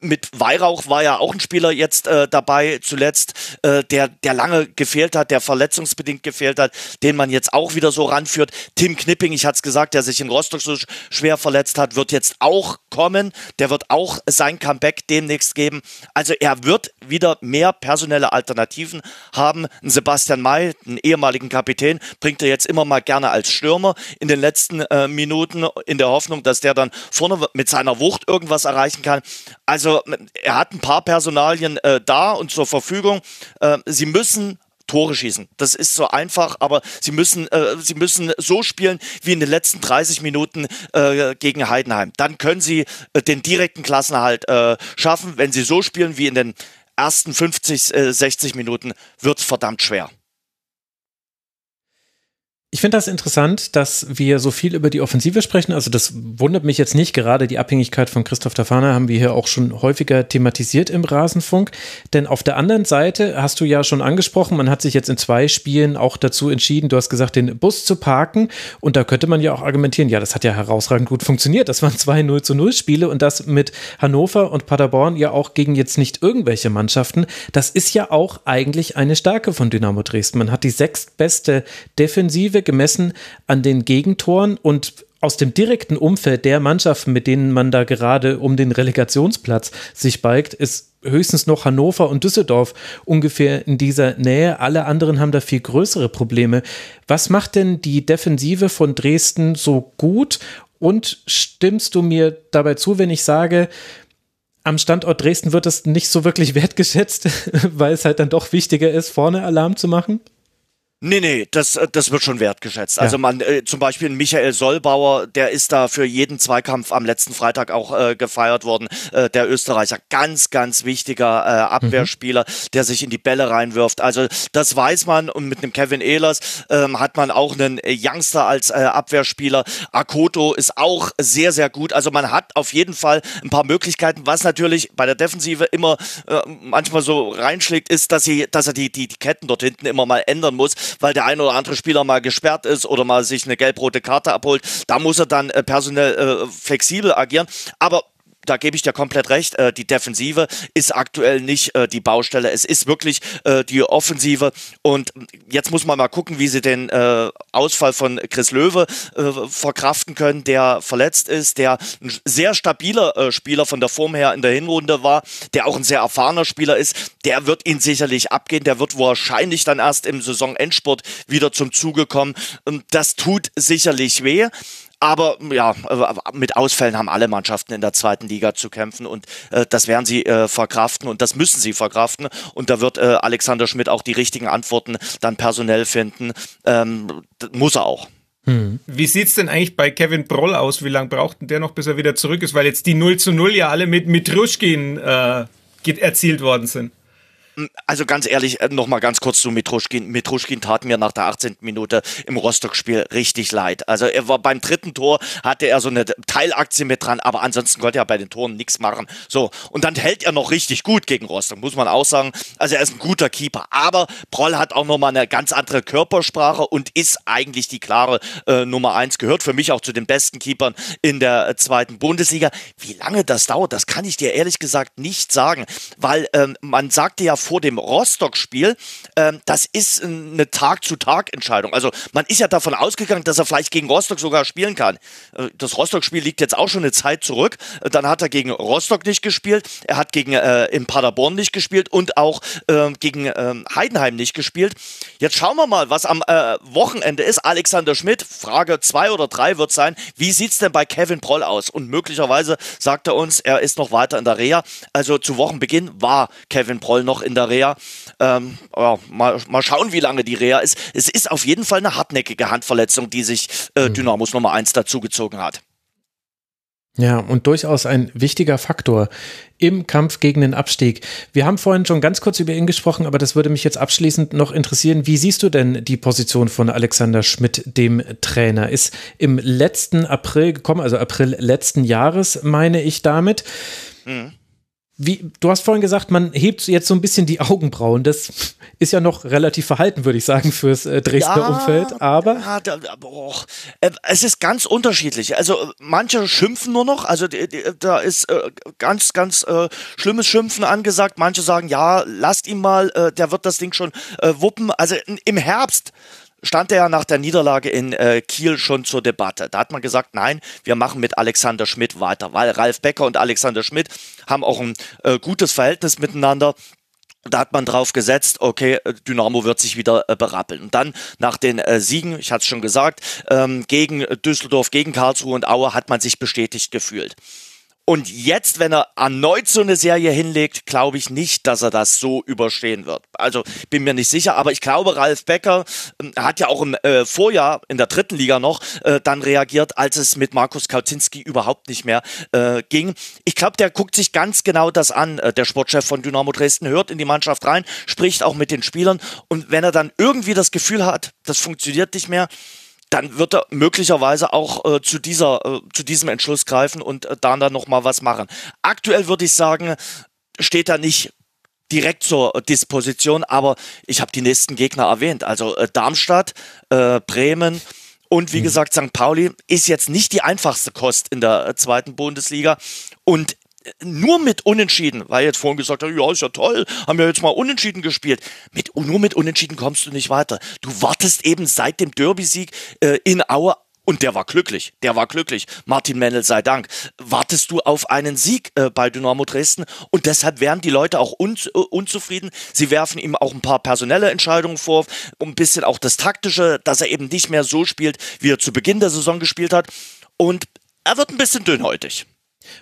mit Weihrauch war ja auch ein Spieler jetzt äh, dabei zuletzt, äh, der, der lange gefehlt hat, der verletzungsbedingt gefehlt hat, den man jetzt auch wieder so ranführt. Tim Knipping, ich hatte es gesagt, der sich in Rostock so schwer verletzt hat, wird jetzt auch kommen. Der wird auch sein Comeback demnächst geben. Also er wird wieder mehr personelle Alternativen haben. Sebastian May, einen ehemaligen Kapitän, bringt er jetzt immer mal gerne als Stürmer in den letzten äh, Minuten in der Hoffnung, dass der dann vorne mit seiner Wucht irgendwas erreichen kann. Also also er hat ein paar Personalien äh, da und zur Verfügung. Äh, sie müssen Tore schießen. Das ist so einfach, aber sie müssen, äh, sie müssen so spielen wie in den letzten 30 Minuten äh, gegen Heidenheim. Dann können sie äh, den direkten Klassenerhalt äh, schaffen. Wenn sie so spielen wie in den ersten 50, 60 äh, Minuten, wird es verdammt schwer. Ich finde das interessant, dass wir so viel über die Offensive sprechen. Also das wundert mich jetzt nicht. Gerade die Abhängigkeit von Christoph Tafana haben wir hier auch schon häufiger thematisiert im Rasenfunk. Denn auf der anderen Seite hast du ja schon angesprochen, man hat sich jetzt in zwei Spielen auch dazu entschieden, du hast gesagt, den Bus zu parken. Und da könnte man ja auch argumentieren, ja, das hat ja herausragend gut funktioniert. Das waren zwei 0 zu 0 Spiele und das mit Hannover und Paderborn ja auch gegen jetzt nicht irgendwelche Mannschaften. Das ist ja auch eigentlich eine Stärke von Dynamo Dresden. Man hat die sechstbeste Defensive Defensive gemessen an den Gegentoren und aus dem direkten Umfeld der Mannschaften, mit denen man da gerade um den Relegationsplatz sich balgt, ist höchstens noch Hannover und Düsseldorf ungefähr in dieser Nähe. Alle anderen haben da viel größere Probleme. Was macht denn die Defensive von Dresden so gut? Und stimmst du mir dabei zu, wenn ich sage, am Standort Dresden wird es nicht so wirklich wertgeschätzt, weil es halt dann doch wichtiger ist, vorne Alarm zu machen? Nee, nee, das, äh, das wird schon wertgeschätzt. Ja. Also man, äh, zum Beispiel Michael Sollbauer, der ist da für jeden Zweikampf am letzten Freitag auch äh, gefeiert worden. Äh, der Österreicher, ganz, ganz wichtiger äh, Abwehrspieler, mhm. der sich in die Bälle reinwirft. Also das weiß man und mit einem Kevin Ehlers ähm, hat man auch einen Youngster als äh, Abwehrspieler. Akoto ist auch sehr, sehr gut. Also man hat auf jeden Fall ein paar Möglichkeiten. Was natürlich bei der Defensive immer äh, manchmal so reinschlägt, ist, dass, sie, dass er die, die, die Ketten dort hinten immer mal ändern muss weil der ein oder andere Spieler mal gesperrt ist oder mal sich eine gelb-rote Karte abholt. Da muss er dann äh, personell äh, flexibel agieren. Aber da gebe ich dir komplett recht. Äh, die Defensive ist aktuell nicht äh, die Baustelle. Es ist wirklich äh, die Offensive. Und jetzt muss man mal gucken, wie sie den äh, Ausfall von Chris Löwe äh, verkraften können, der verletzt ist, der ein sehr stabiler äh, Spieler von der Form her in der Hinrunde war, der auch ein sehr erfahrener Spieler ist. Der wird ihn sicherlich abgehen. Der wird wahrscheinlich dann erst im Saisonendsport wieder zum Zuge kommen. Das tut sicherlich weh. Aber ja, mit Ausfällen haben alle Mannschaften in der zweiten Liga zu kämpfen und äh, das werden sie äh, verkraften und das müssen sie verkraften. Und da wird äh, Alexander Schmidt auch die richtigen Antworten dann personell finden. Ähm, muss er auch. Hm. Wie sieht's denn eigentlich bei Kevin Broll aus? Wie lange braucht denn der noch, bis er wieder zurück ist? Weil jetzt die 0 zu 0 ja alle mit Mitruschkin äh, erzielt worden sind also ganz ehrlich, äh, nochmal ganz kurz zu Mitruschkin. Mitruschkin tat mir nach der 18. Minute im Rostock-Spiel richtig leid. Also er war beim dritten Tor, hatte er so eine Teilaktie mit dran, aber ansonsten konnte er bei den Toren nichts machen. So, und dann hält er noch richtig gut gegen Rostock, muss man auch sagen. Also er ist ein guter Keeper, aber Proll hat auch nochmal eine ganz andere Körpersprache und ist eigentlich die klare äh, Nummer eins, gehört für mich auch zu den besten Keepern in der zweiten Bundesliga. Wie lange das dauert, das kann ich dir ehrlich gesagt nicht sagen, weil ähm, man sagte ja vor dem Rostock-Spiel, ähm, das ist eine Tag-zu-Tag-Entscheidung. Also man ist ja davon ausgegangen, dass er vielleicht gegen Rostock sogar spielen kann. Äh, das Rostock-Spiel liegt jetzt auch schon eine Zeit zurück. Äh, dann hat er gegen Rostock nicht gespielt, er hat gegen äh, in Paderborn nicht gespielt und auch äh, gegen äh, Heidenheim nicht gespielt. Jetzt schauen wir mal, was am äh, Wochenende ist. Alexander Schmidt, Frage 2 oder 3 wird sein, wie sieht es denn bei Kevin Proll aus? Und möglicherweise sagt er uns, er ist noch weiter in der Reha. Also zu Wochenbeginn war Kevin Proll noch in der Reha. Ähm, ja, mal, mal schauen, wie lange die Reha ist. Es ist auf jeden Fall eine hartnäckige Handverletzung, die sich äh, mhm. Dynamos Nummer 1 dazugezogen hat. Ja, und durchaus ein wichtiger Faktor im Kampf gegen den Abstieg. Wir haben vorhin schon ganz kurz über ihn gesprochen, aber das würde mich jetzt abschließend noch interessieren. Wie siehst du denn die Position von Alexander Schmidt, dem Trainer? Ist im letzten April gekommen, also April letzten Jahres, meine ich damit. Mhm. Wie, du hast vorhin gesagt, man hebt jetzt so ein bisschen die Augenbrauen. Das ist ja noch relativ verhalten, würde ich sagen, fürs äh, Dresdner ja, Umfeld. Aber ja, da, oh, äh, es ist ganz unterschiedlich. Also manche schimpfen nur noch. Also die, die, da ist äh, ganz, ganz äh, schlimmes Schimpfen angesagt. Manche sagen, ja, lasst ihn mal, äh, der wird das Ding schon äh, wuppen. Also im Herbst stand er ja nach der Niederlage in äh, Kiel schon zur Debatte. Da hat man gesagt, nein, wir machen mit Alexander Schmidt weiter, weil Ralf Becker und Alexander Schmidt haben auch ein äh, gutes Verhältnis miteinander. Da hat man drauf gesetzt, okay, Dynamo wird sich wieder äh, berappeln. Und dann nach den äh, Siegen, ich hatte es schon gesagt, ähm, gegen Düsseldorf, gegen Karlsruhe und Aue hat man sich bestätigt gefühlt. Und jetzt, wenn er erneut so eine Serie hinlegt, glaube ich nicht, dass er das so überstehen wird. Also bin mir nicht sicher, aber ich glaube, Ralf Becker äh, hat ja auch im äh, Vorjahr in der dritten Liga noch äh, dann reagiert, als es mit Markus Kautinski überhaupt nicht mehr äh, ging. Ich glaube, der guckt sich ganz genau das an. Äh, der Sportchef von Dynamo Dresden hört in die Mannschaft rein, spricht auch mit den Spielern und wenn er dann irgendwie das Gefühl hat, das funktioniert nicht mehr, dann wird er möglicherweise auch äh, zu dieser äh, zu diesem Entschluss greifen und äh, dann dann noch mal was machen. Aktuell würde ich sagen, steht er nicht direkt zur Disposition, aber ich habe die nächsten Gegner erwähnt, also äh, Darmstadt, äh, Bremen und wie mhm. gesagt St. Pauli ist jetzt nicht die einfachste Kost in der äh, zweiten Bundesliga und nur mit Unentschieden, weil jetzt vorhin gesagt hat, ja, ist ja toll, haben wir jetzt mal Unentschieden gespielt. Mit, nur mit Unentschieden kommst du nicht weiter. Du wartest eben seit dem Derby-Sieg äh, in Aue und der war glücklich, der war glücklich. Martin Mendel sei Dank. Wartest du auf einen Sieg äh, bei Dynamo Dresden und deshalb wären die Leute auch un äh, unzufrieden. Sie werfen ihm auch ein paar personelle Entscheidungen vor, ein bisschen auch das taktische, dass er eben nicht mehr so spielt, wie er zu Beginn der Saison gespielt hat und er wird ein bisschen dünnhäutig.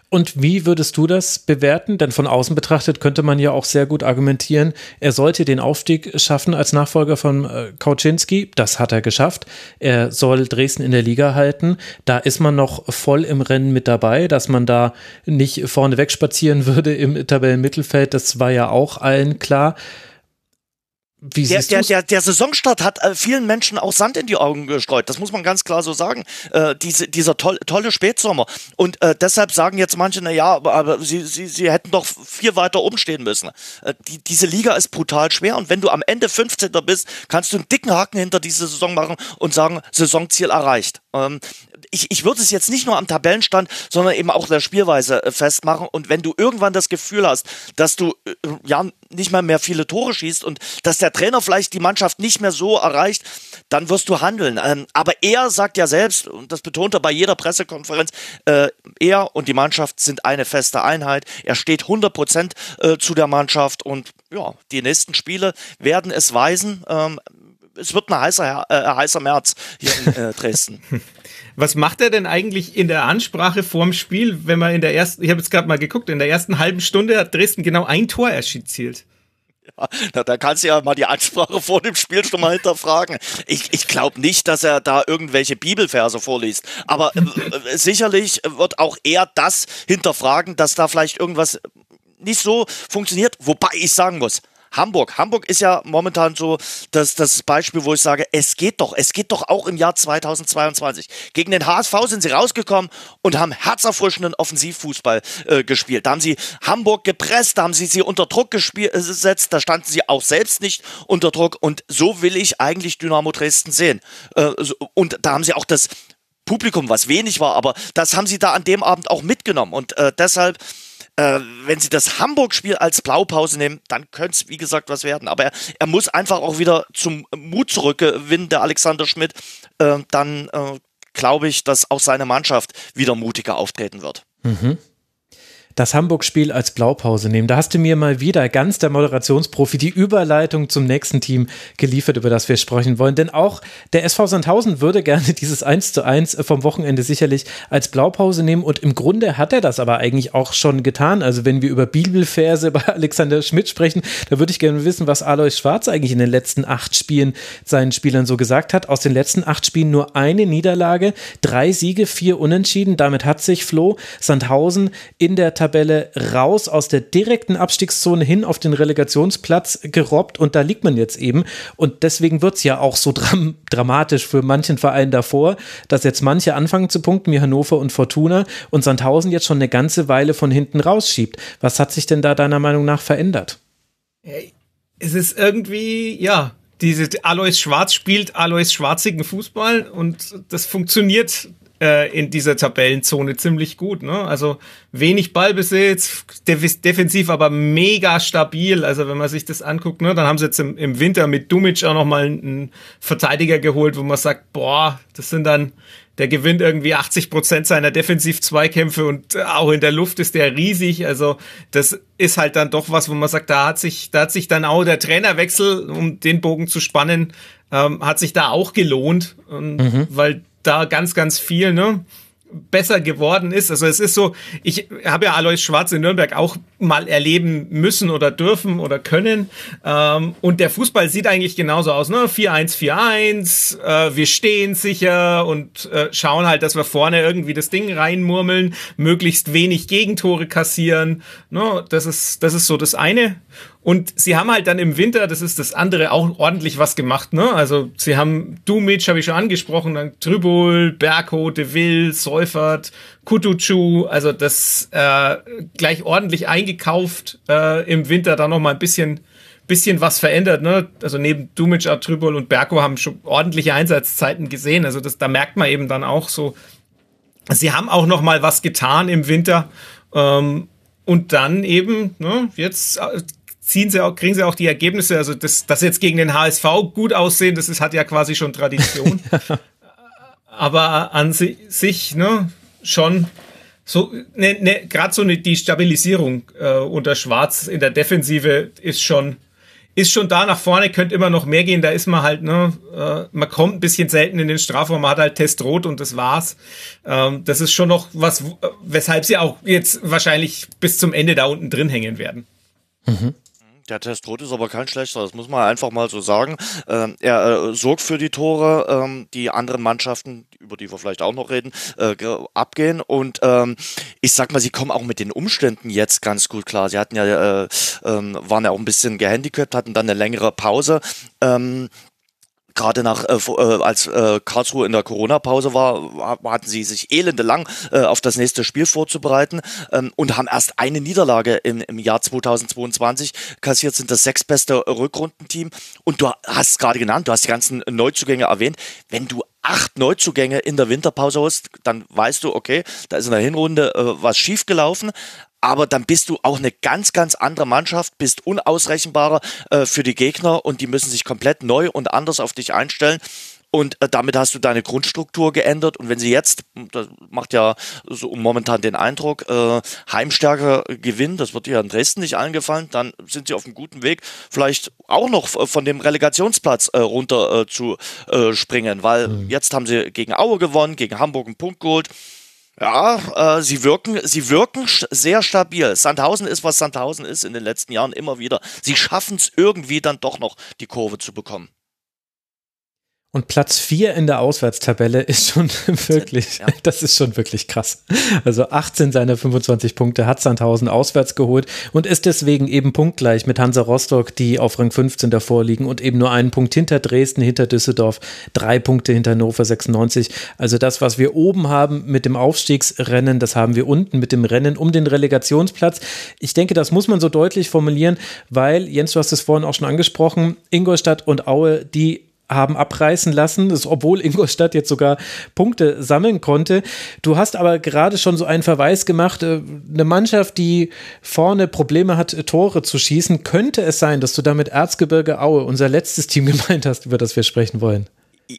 Und wie würdest du das bewerten? Denn von außen betrachtet könnte man ja auch sehr gut argumentieren, er sollte den Aufstieg schaffen als Nachfolger von äh, Kauczynski. Das hat er geschafft. Er soll Dresden in der Liga halten. Da ist man noch voll im Rennen mit dabei, dass man da nicht vorne wegspazieren würde im Tabellenmittelfeld. Das war ja auch allen klar. Wie der, der, der, der Saisonstart hat äh, vielen Menschen auch Sand in die Augen gestreut. Das muss man ganz klar so sagen. Äh, diese, dieser toll, tolle Spätsommer. Und äh, deshalb sagen jetzt manche, na ja, aber, aber sie, sie, sie hätten doch viel weiter umstehen müssen. Äh, die, diese Liga ist brutal schwer und wenn du am Ende 15. bist, kannst du einen dicken Haken hinter diese Saison machen und sagen, Saisonziel erreicht. Ähm, ich, ich würde es jetzt nicht nur am Tabellenstand, sondern eben auch der Spielweise äh, festmachen. Und wenn du irgendwann das Gefühl hast, dass du äh, ja nicht mal mehr viele Tore schießt und dass der Trainer vielleicht die Mannschaft nicht mehr so erreicht, dann wirst du handeln. Ähm, aber er sagt ja selbst, und das betont er bei jeder Pressekonferenz, äh, er und die Mannschaft sind eine feste Einheit. Er steht 100 Prozent äh, zu der Mannschaft und ja, die nächsten Spiele werden es weisen. Ähm, es wird ein heißer, äh, heißer März hier in äh, Dresden. Was macht er denn eigentlich in der Ansprache vorm Spiel, wenn man in der ersten, ich habe jetzt gerade mal geguckt, in der ersten halben Stunde hat Dresden genau ein Tor erzielt. Ja, da kannst du ja mal die Ansprache vor dem Spiel schon mal hinterfragen. Ich, ich glaube nicht, dass er da irgendwelche Bibelverse vorliest. Aber äh, äh, sicherlich wird auch er das hinterfragen, dass da vielleicht irgendwas nicht so funktioniert. Wobei ich sagen muss, Hamburg. Hamburg ist ja momentan so das, das Beispiel, wo ich sage, es geht doch, es geht doch auch im Jahr 2022. Gegen den HSV sind sie rausgekommen und haben herzerfrischenden Offensivfußball äh, gespielt. Da haben sie Hamburg gepresst, da haben sie sie unter Druck gesetzt, da standen sie auch selbst nicht unter Druck und so will ich eigentlich Dynamo Dresden sehen. Äh, und da haben sie auch das Publikum, was wenig war, aber das haben sie da an dem Abend auch mitgenommen und äh, deshalb äh, wenn sie das Hamburg-Spiel als Blaupause nehmen, dann könnte es, wie gesagt, was werden. Aber er, er, muss einfach auch wieder zum Mut zurückgewinnen, der Alexander Schmidt. Äh, dann äh, glaube ich, dass auch seine Mannschaft wieder mutiger auftreten wird. Mhm das Hamburg-Spiel als Blaupause nehmen. Da hast du mir mal wieder ganz der Moderationsprofi die Überleitung zum nächsten Team geliefert, über das wir sprechen wollen. Denn auch der SV Sandhausen würde gerne dieses 1 zu 1 vom Wochenende sicherlich als Blaupause nehmen. Und im Grunde hat er das aber eigentlich auch schon getan. Also wenn wir über Bibelverse bei Alexander Schmidt sprechen, da würde ich gerne wissen, was Alois Schwarz eigentlich in den letzten acht Spielen seinen Spielern so gesagt hat. Aus den letzten acht Spielen nur eine Niederlage, drei Siege, vier Unentschieden. Damit hat sich Flo Sandhausen in der Tabelle Tabelle raus aus der direkten Abstiegszone hin auf den Relegationsplatz gerobbt und da liegt man jetzt eben. Und deswegen wird es ja auch so dram dramatisch für manchen Verein davor, dass jetzt manche anfangen zu punkten, wie Hannover und Fortuna und Sandhausen jetzt schon eine ganze Weile von hinten rausschiebt. Was hat sich denn da deiner Meinung nach verändert? Es ist irgendwie, ja, diese Alois Schwarz spielt Alois schwarzigen Fußball und das funktioniert äh, in dieser Tabellenzone ziemlich gut. Ne? Also wenig Ballbesitz, def defensiv aber mega stabil. Also wenn man sich das anguckt, ne, dann haben sie jetzt im, im Winter mit Dumic auch nochmal einen Verteidiger geholt, wo man sagt, boah, das sind dann, der gewinnt irgendwie 80 Prozent seiner Defensiv-Zweikämpfe und auch in der Luft ist der riesig. Also das ist halt dann doch was, wo man sagt, da hat sich, da hat sich dann auch der Trainerwechsel, um den Bogen zu spannen, ähm, hat sich da auch gelohnt, mhm. weil da ganz, ganz viel, ne? besser geworden ist. Also es ist so, ich habe ja Alois Schwarz in Nürnberg auch mal erleben müssen oder dürfen oder können. Ähm, und der Fußball sieht eigentlich genauso aus, ne? 4-1-4-1, äh, wir stehen sicher und äh, schauen halt, dass wir vorne irgendwie das Ding reinmurmeln, möglichst wenig Gegentore kassieren. Ne? Das ist, das ist so das eine. Und sie haben halt dann im Winter, das ist das andere, auch ordentlich was gemacht. Ne? Also sie haben Dumic, habe ich schon angesprochen, dann Trübul, Berko, De Vil, Seufert, Kutucu, also das äh, gleich ordentlich eingekauft äh, im Winter, dann noch mal ein bisschen bisschen was verändert, ne? Also neben Dumic, Trübul und Berko haben schon ordentliche Einsatzzeiten gesehen. Also das, da merkt man eben dann auch so, sie haben auch noch mal was getan im Winter. Ähm, und dann eben, ne, jetzt äh, ziehen sie auch, kriegen sie auch die Ergebnisse. Also das, das jetzt gegen den HSV gut aussehen, das ist, hat ja quasi schon Tradition. Aber an sich, ne, schon so, ne, ne, gerade so ne, die Stabilisierung äh, unter Schwarz in der Defensive ist schon, ist schon da nach vorne, könnte immer noch mehr gehen. Da ist man halt, ne, äh, man kommt ein bisschen selten in den Strafraum, man hat halt Test rot und das war's. Ähm, das ist schon noch was, weshalb sie auch jetzt wahrscheinlich bis zum Ende da unten drin hängen werden. Mhm. Der Testrot ist aber kein schlechter, das muss man einfach mal so sagen. Ähm, er äh, sorgt für die Tore, ähm, die anderen Mannschaften, über die wir vielleicht auch noch reden, äh, abgehen. Und ähm, ich sag mal, sie kommen auch mit den Umständen jetzt ganz gut klar. Sie hatten ja, äh, ähm, waren ja auch ein bisschen gehandicapt, hatten dann eine längere Pause. Gerade nach äh, äh, als äh, Karlsruhe in der Corona-Pause war, hatten sie sich elendelang äh, auf das nächste Spiel vorzubereiten ähm, und haben erst eine Niederlage im, im Jahr 2022 kassiert, sind das sechstbeste Rückrundenteam. Und du hast gerade genannt, du hast die ganzen Neuzugänge erwähnt. Wenn du acht Neuzugänge in der Winterpause hast, dann weißt du, okay, da ist in der Hinrunde äh, was schiefgelaufen aber dann bist du auch eine ganz, ganz andere Mannschaft, bist unausrechenbarer äh, für die Gegner und die müssen sich komplett neu und anders auf dich einstellen. Und äh, damit hast du deine Grundstruktur geändert. Und wenn sie jetzt, das macht ja so momentan den Eindruck, äh, Heimstärke gewinnen, das wird ja in Dresden nicht eingefallen, dann sind sie auf einem guten Weg, vielleicht auch noch von dem Relegationsplatz äh, runter äh, zu äh, springen. Weil mhm. jetzt haben sie gegen Aue gewonnen, gegen Hamburg einen Punkt geholt. Ja, äh, sie wirken, sie wirken sehr stabil. Sandhausen ist, was Sandhausen ist in den letzten Jahren immer wieder. Sie schaffen es irgendwie dann doch noch, die Kurve zu bekommen. Und Platz 4 in der Auswärtstabelle ist schon wirklich, ja. das ist schon wirklich krass. Also 18 seiner 25 Punkte hat Sandhausen auswärts geholt und ist deswegen eben punktgleich mit Hansa Rostock, die auf Rang 15 davor liegen und eben nur einen Punkt hinter Dresden, hinter Düsseldorf, drei Punkte hinter Hannover 96. Also das, was wir oben haben mit dem Aufstiegsrennen, das haben wir unten mit dem Rennen um den Relegationsplatz. Ich denke, das muss man so deutlich formulieren, weil, Jens, du hast es vorhin auch schon angesprochen, Ingolstadt und Aue, die haben abreißen lassen, das, obwohl Ingolstadt jetzt sogar Punkte sammeln konnte. Du hast aber gerade schon so einen Verweis gemacht, äh, eine Mannschaft, die vorne Probleme hat, Tore zu schießen, könnte es sein, dass du damit Erzgebirge Aue, unser letztes Team gemeint hast, über das wir sprechen wollen?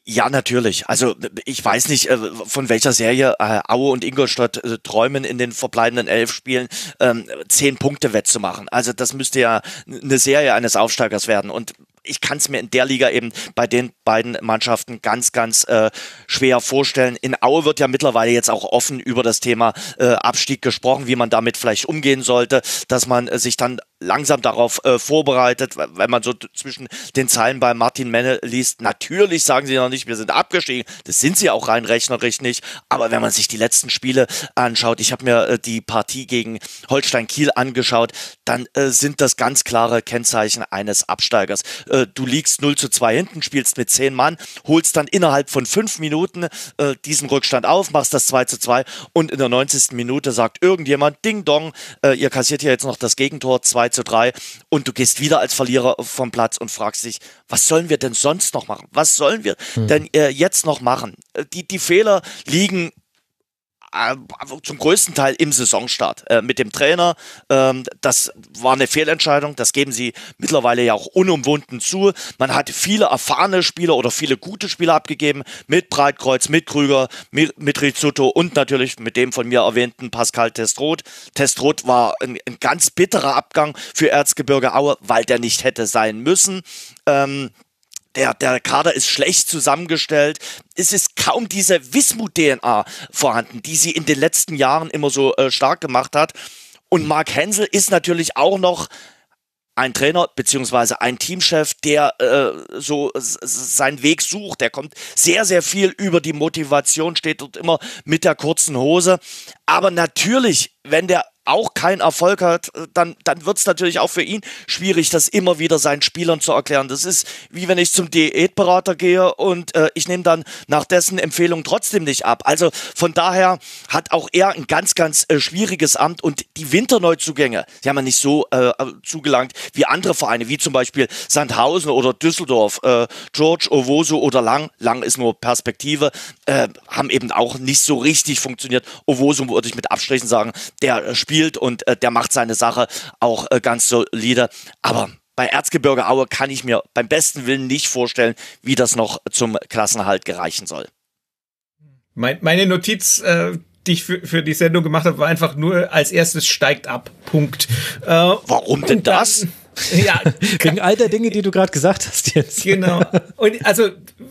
Ja, natürlich. Also ich weiß nicht, äh, von welcher Serie äh, Aue und Ingolstadt träumen in den verbleibenden elf Spielen ähm, zehn Punkte wettzumachen. Also das müsste ja eine Serie eines Aufsteigers werden. Und ich kann es mir in der Liga eben bei den beiden Mannschaften ganz, ganz äh, schwer vorstellen. In Aue wird ja mittlerweile jetzt auch offen über das Thema äh, Abstieg gesprochen, wie man damit vielleicht umgehen sollte, dass man äh, sich dann langsam darauf äh, vorbereitet, wenn man so zwischen den Zeilen bei Martin Menne liest. Natürlich sagen sie noch nicht, wir sind abgestiegen. Das sind sie auch rein rechnerisch nicht. Aber wenn man sich die letzten Spiele anschaut, ich habe mir äh, die Partie gegen Holstein Kiel angeschaut, dann äh, sind das ganz klare Kennzeichen eines Absteigers. Äh, du liegst 0 zu 2 hinten, spielst mit 10 Mann, holst dann innerhalb von 5 Minuten äh, diesen Rückstand auf, machst das 2 zu 2 und in der 90. Minute sagt irgendjemand, Ding Dong, äh, ihr kassiert ja jetzt noch das Gegentor, 2 zu 3 und du gehst wieder als Verlierer vom Platz und fragst dich, was sollen wir denn sonst noch machen? Was sollen wir hm. denn äh, jetzt noch machen? Äh, die, die Fehler liegen zum größten Teil im Saisonstart äh, mit dem Trainer. Ähm, das war eine Fehlentscheidung. Das geben sie mittlerweile ja auch unumwunden zu. Man hat viele erfahrene Spieler oder viele gute Spieler abgegeben mit Breitkreuz, mit Krüger, mit, mit Rizzuto und natürlich mit dem von mir erwähnten Pascal Testroth. Testroth war ein, ein ganz bitterer Abgang für Erzgebirge Aue, weil der nicht hätte sein müssen. Ähm, der, der Kader ist schlecht zusammengestellt. Es ist kaum diese Wismut-DNA vorhanden, die sie in den letzten Jahren immer so äh, stark gemacht hat. Und Mark Hensel ist natürlich auch noch ein Trainer beziehungsweise ein Teamchef, der äh, so seinen Weg sucht. Der kommt sehr, sehr viel über die Motivation, steht dort immer mit der kurzen Hose. Aber natürlich, wenn der auch keinen Erfolg hat, äh, dann, dann wird es natürlich auch für ihn schwierig, das immer wieder seinen Spielern zu erklären. Das ist wie wenn ich zum Diätberater gehe und äh, ich nehme dann nach dessen Empfehlung trotzdem nicht ab. Also von daher hat auch er ein ganz, ganz äh, schwieriges Amt und die Winterneuzugänge, die haben ja nicht so äh, zugelangt wie andere Vereine, wie zum Beispiel Sandhausen oder Düsseldorf, äh, George, Owoso oder Lang. Lang ist nur Perspektive, äh, haben eben auch nicht so richtig funktioniert. Owoso würde ich mit Abstrichen sagen, der spielt spielt und äh, der macht seine Sache auch äh, ganz solide. Aber bei Erzgebirge Aue kann ich mir beim besten Willen nicht vorstellen, wie das noch zum Klassenhalt gereichen soll. Mein, meine Notiz, äh, die ich für, für die Sendung gemacht habe, war einfach nur als erstes steigt ab. Punkt. Äh, Warum denn das? ja, wegen all der Dinge, die du gerade gesagt hast jetzt. Genau. Und also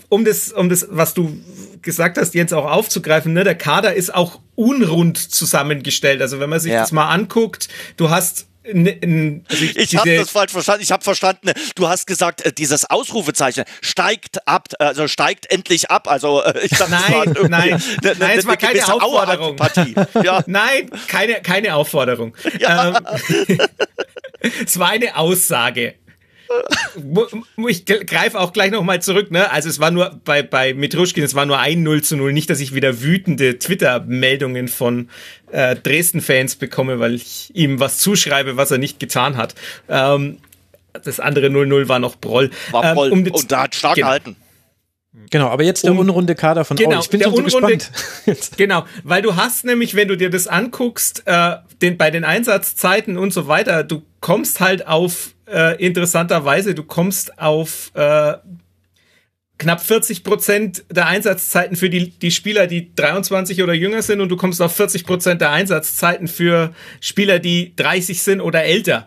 um das, um das, was du gesagt hast, Jens, auch aufzugreifen, ne, der Kader ist auch unrund zusammengestellt. Also wenn man sich ja. das mal anguckt, du hast also ich, ich habe das falsch verstanden. Ich habe verstanden, du hast gesagt, äh, dieses Ausrufezeichen steigt ab, also steigt endlich ab. Also äh, ich dachte, nein, nein, eine, nein, eine, es war keine Aufforderung. Ja. Nein, keine, keine Aufforderung. Ja. Ähm, es war eine Aussage ich greife auch gleich nochmal zurück, ne? Also es war nur bei, bei Mitruschkin, es war nur ein 0 zu 0. Nicht, dass ich wieder wütende Twitter-Meldungen von äh, Dresden-Fans bekomme, weil ich ihm was zuschreibe, was er nicht getan hat. Ähm, das andere 0-0 war noch Broll. War Broll. Ähm, um und da hat stark genau. gehalten. Genau, aber jetzt der um, unrunde Kader von genau, Aue. Ich bin der so unrunde, gespannt. genau, weil du hast nämlich, wenn du dir das anguckst, äh, den, bei den Einsatzzeiten und so weiter, du kommst halt auf äh, interessanterweise, du kommst auf äh, knapp 40 Prozent der Einsatzzeiten für die, die Spieler, die 23 oder jünger sind und du kommst auf 40 Prozent der Einsatzzeiten für Spieler, die 30 sind oder älter.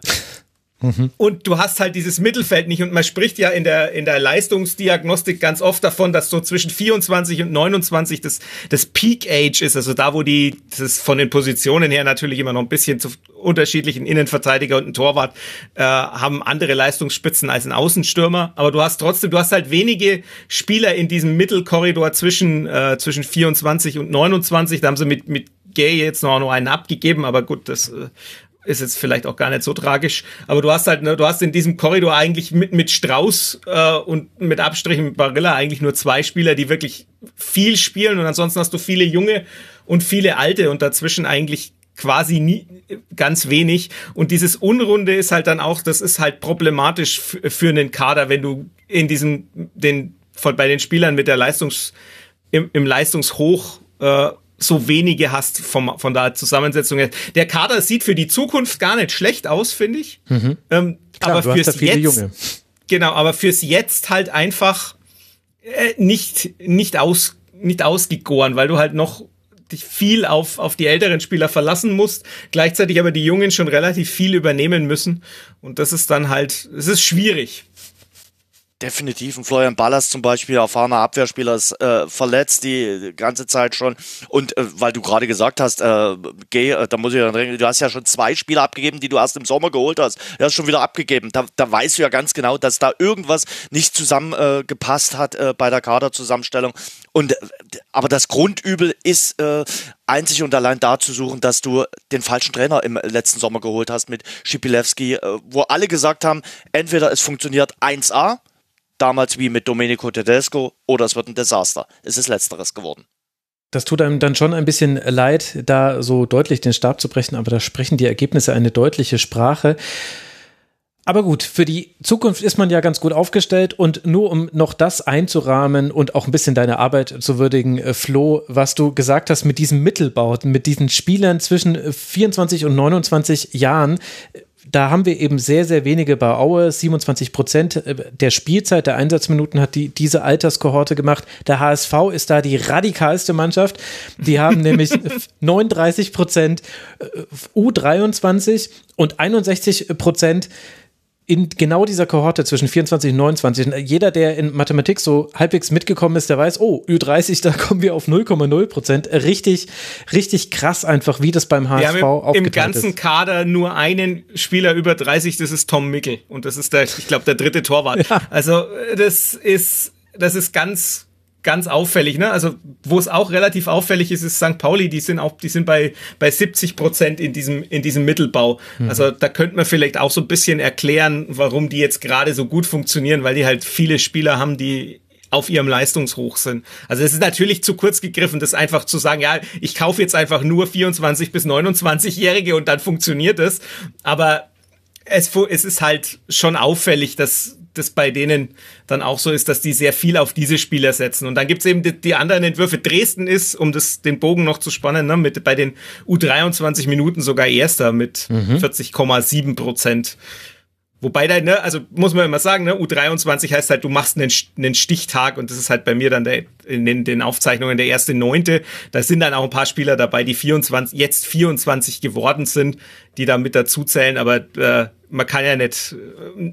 Mhm. Und du hast halt dieses Mittelfeld nicht. Und man spricht ja in der, in der Leistungsdiagnostik ganz oft davon, dass so zwischen 24 und 29 das, das Peak Age ist. Also da, wo die, das von den Positionen her natürlich immer noch ein bisschen zu unterschiedlichen Innenverteidiger und ein Torwart, äh, haben andere Leistungsspitzen als ein Außenstürmer. Aber du hast trotzdem, du hast halt wenige Spieler in diesem Mittelkorridor zwischen, äh, zwischen 24 und 29. Da haben sie mit, mit Gay jetzt noch, noch einen abgegeben, aber gut, das äh, ist jetzt vielleicht auch gar nicht so tragisch, aber du hast halt, ne, du hast in diesem Korridor eigentlich mit, mit Strauß äh, und mit Abstrichen mit Barilla eigentlich nur zwei Spieler, die wirklich viel spielen und ansonsten hast du viele junge und viele alte und dazwischen eigentlich quasi nie, ganz wenig. Und dieses Unrunde ist halt dann auch, das ist halt problematisch für einen Kader, wenn du in diesem, den, von, bei den Spielern mit der Leistungs, im, im Leistungshoch äh, so wenige hast vom, von der Zusammensetzung her. Der Kader sieht für die Zukunft gar nicht schlecht aus, finde ich. Mhm. Ähm, Klar, aber fürs Jetzt, Junge. genau, aber fürs Jetzt halt einfach äh, nicht, nicht aus, nicht ausgegoren, weil du halt noch dich viel auf, auf die älteren Spieler verlassen musst, gleichzeitig aber die Jungen schon relativ viel übernehmen müssen. Und das ist dann halt, es ist schwierig. Definitiv. Ein Florian Ballas zum Beispiel, erfahrener Abwehrspieler, ist äh, verletzt die ganze Zeit schon. Und äh, weil du gerade gesagt hast, äh, geh, äh, da muss ich dann denken, du hast ja schon zwei Spieler abgegeben, die du erst im Sommer geholt hast. Du hast schon wieder abgegeben. Da, da weißt du ja ganz genau, dass da irgendwas nicht zusammengepasst hat äh, bei der Kaderzusammenstellung. Und äh, aber das Grundübel ist äh, einzig und allein da zu suchen, dass du den falschen Trainer im letzten Sommer geholt hast mit Schipilewski, äh, wo alle gesagt haben, entweder es funktioniert 1A damals wie mit Domenico Tedesco oder es wird ein Desaster. Es ist letzteres geworden. Das tut einem dann schon ein bisschen leid, da so deutlich den Stab zu brechen, aber da sprechen die Ergebnisse eine deutliche Sprache. Aber gut, für die Zukunft ist man ja ganz gut aufgestellt und nur um noch das einzurahmen und auch ein bisschen deine Arbeit zu würdigen, äh, Flo, was du gesagt hast mit diesem Mittelbauten, mit diesen Spielern zwischen 24 und 29 Jahren, da haben wir eben sehr, sehr wenige bei Aue. 27 Prozent äh, der Spielzeit, der Einsatzminuten hat die, diese Alterskohorte gemacht. Der HSV ist da die radikalste Mannschaft. Die haben nämlich 39 Prozent äh, U23 und 61 Prozent in genau dieser Kohorte zwischen 24 und 29, jeder, der in Mathematik so halbwegs mitgekommen ist, der weiß, oh, Ü30, da kommen wir auf 0,0 Prozent. Richtig, richtig krass einfach, wie das beim HSV wir haben im, im ganzen ist. Kader nur einen Spieler über 30, das ist Tom Mickel. Und das ist der, ich glaube, der dritte Torwart. Ja. Also, das ist, das ist ganz, ganz auffällig, ne? Also wo es auch relativ auffällig ist, ist St. Pauli. Die sind auch, die sind bei bei 70 Prozent in diesem in diesem Mittelbau. Mhm. Also da könnte man vielleicht auch so ein bisschen erklären, warum die jetzt gerade so gut funktionieren, weil die halt viele Spieler haben, die auf ihrem Leistungshoch sind. Also es ist natürlich zu kurz gegriffen, das einfach zu sagen, ja, ich kaufe jetzt einfach nur 24 bis 29-Jährige und dann funktioniert es. Aber es, es ist halt schon auffällig, dass das bei denen dann auch so ist, dass die sehr viel auf diese Spieler setzen. Und dann gibt's eben die, die, anderen Entwürfe. Dresden ist, um das, den Bogen noch zu spannen, ne, mit bei den U23 Minuten sogar erster mit mhm. 40,7 Prozent. Wobei da, ne, also muss man immer sagen, ne, U23 heißt halt, du machst einen, einen Stichtag und das ist halt bei mir dann der, in den, den Aufzeichnungen der erste Neunte. Da sind dann auch ein paar Spieler dabei, die 24, jetzt 24 geworden sind, die da mit dazu zählen, aber äh, man kann ja nicht,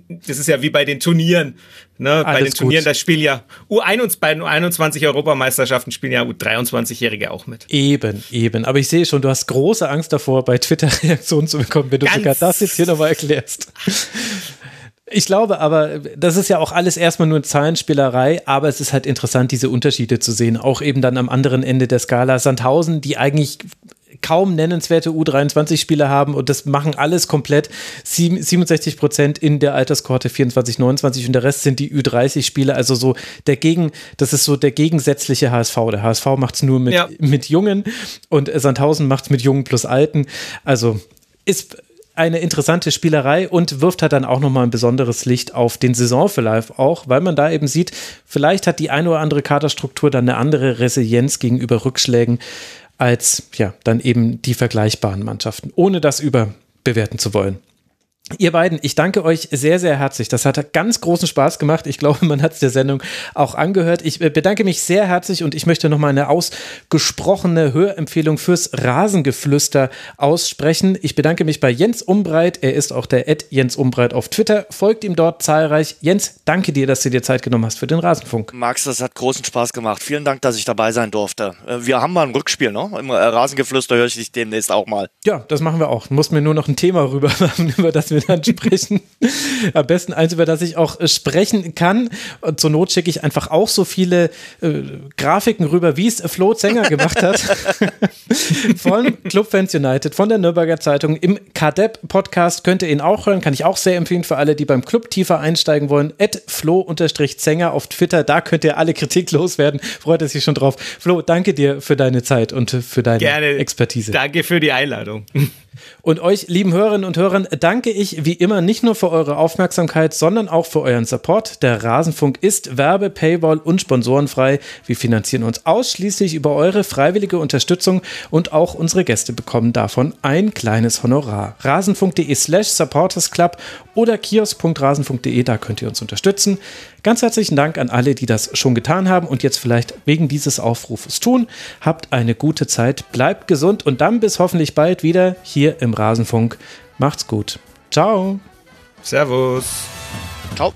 das ist ja wie bei den Turnieren, ne? bei den Turnieren, gut. das spielen ja U21, bei den U21 Europameisterschaften spielen ja U23-Jährige auch mit. Eben, eben. Aber ich sehe schon, du hast große Angst davor, bei Twitter Reaktionen zu bekommen, wenn du Ganz sogar das jetzt hier nochmal erklärst. Ich glaube aber, das ist ja auch alles erstmal nur Zahlenspielerei, aber es ist halt interessant, diese Unterschiede zu sehen. Auch eben dann am anderen Ende der Skala. Sandhausen, die eigentlich kaum nennenswerte U23-Spieler haben und das machen alles komplett 67 Prozent in der Alterskohorte 24, 29 und der Rest sind die U30-Spieler. Also so der Gegen, das ist so der gegensätzliche HSV. Der HSV macht es nur mit, ja. mit Jungen und Sandhausen macht es mit Jungen plus Alten. Also ist eine interessante Spielerei und wirft halt dann auch nochmal ein besonderes Licht auf den Saisonverlauf auch, weil man da eben sieht, vielleicht hat die eine oder andere Kaderstruktur dann eine andere Resilienz gegenüber Rückschlägen als ja dann eben die vergleichbaren Mannschaften, ohne das überbewerten zu wollen. Ihr beiden, ich danke euch sehr, sehr herzlich. Das hat ganz großen Spaß gemacht. Ich glaube, man hat es der Sendung auch angehört. Ich äh, bedanke mich sehr herzlich und ich möchte nochmal eine ausgesprochene Hörempfehlung fürs Rasengeflüster aussprechen. Ich bedanke mich bei Jens Umbreit. Er ist auch der Ed Jens Umbreit auf Twitter. Folgt ihm dort zahlreich. Jens, danke dir, dass du dir Zeit genommen hast für den Rasenfunk. Max, das hat großen Spaß gemacht. Vielen Dank, dass ich dabei sein durfte. Äh, wir haben mal ein Rückspiel, ne? Im Rasengeflüster höre ich dich demnächst auch mal. Ja, das machen wir auch. Muss mir nur noch ein Thema rüber machen, über das wir wir dann sprechen. Am besten eins, über das ich auch äh, sprechen kann. Und zur Not schicke ich einfach auch so viele äh, Grafiken rüber, wie es Flo Zenger gemacht hat. von Clubfans United, von der Nürnberger Zeitung. Im KDEP-Podcast könnt ihr ihn auch hören. Kann ich auch sehr empfehlen für alle, die beim Club tiefer einsteigen wollen. At Flo-Zenger auf Twitter. Da könnt ihr alle Kritik loswerden. Freut er sich schon drauf. Flo, danke dir für deine Zeit und für deine Gerne. Expertise. Danke für die Einladung. Und euch, lieben Hörerinnen und Hörern, danke ich wie immer nicht nur für eure Aufmerksamkeit, sondern auch für euren Support. Der Rasenfunk ist Werbe-, Paywall- und sponsorenfrei. Wir finanzieren uns ausschließlich über eure freiwillige Unterstützung und auch unsere Gäste bekommen davon ein kleines Honorar. Rasenfunk.de slash supportersclub oder kiosk.rasenfunk.de, da könnt ihr uns unterstützen. Ganz herzlichen Dank an alle, die das schon getan haben und jetzt vielleicht wegen dieses Aufrufes tun. Habt eine gute Zeit, bleibt gesund und dann bis hoffentlich bald wieder hier im Rasenfunk. Macht's gut. Ciao. Servus. Ciao.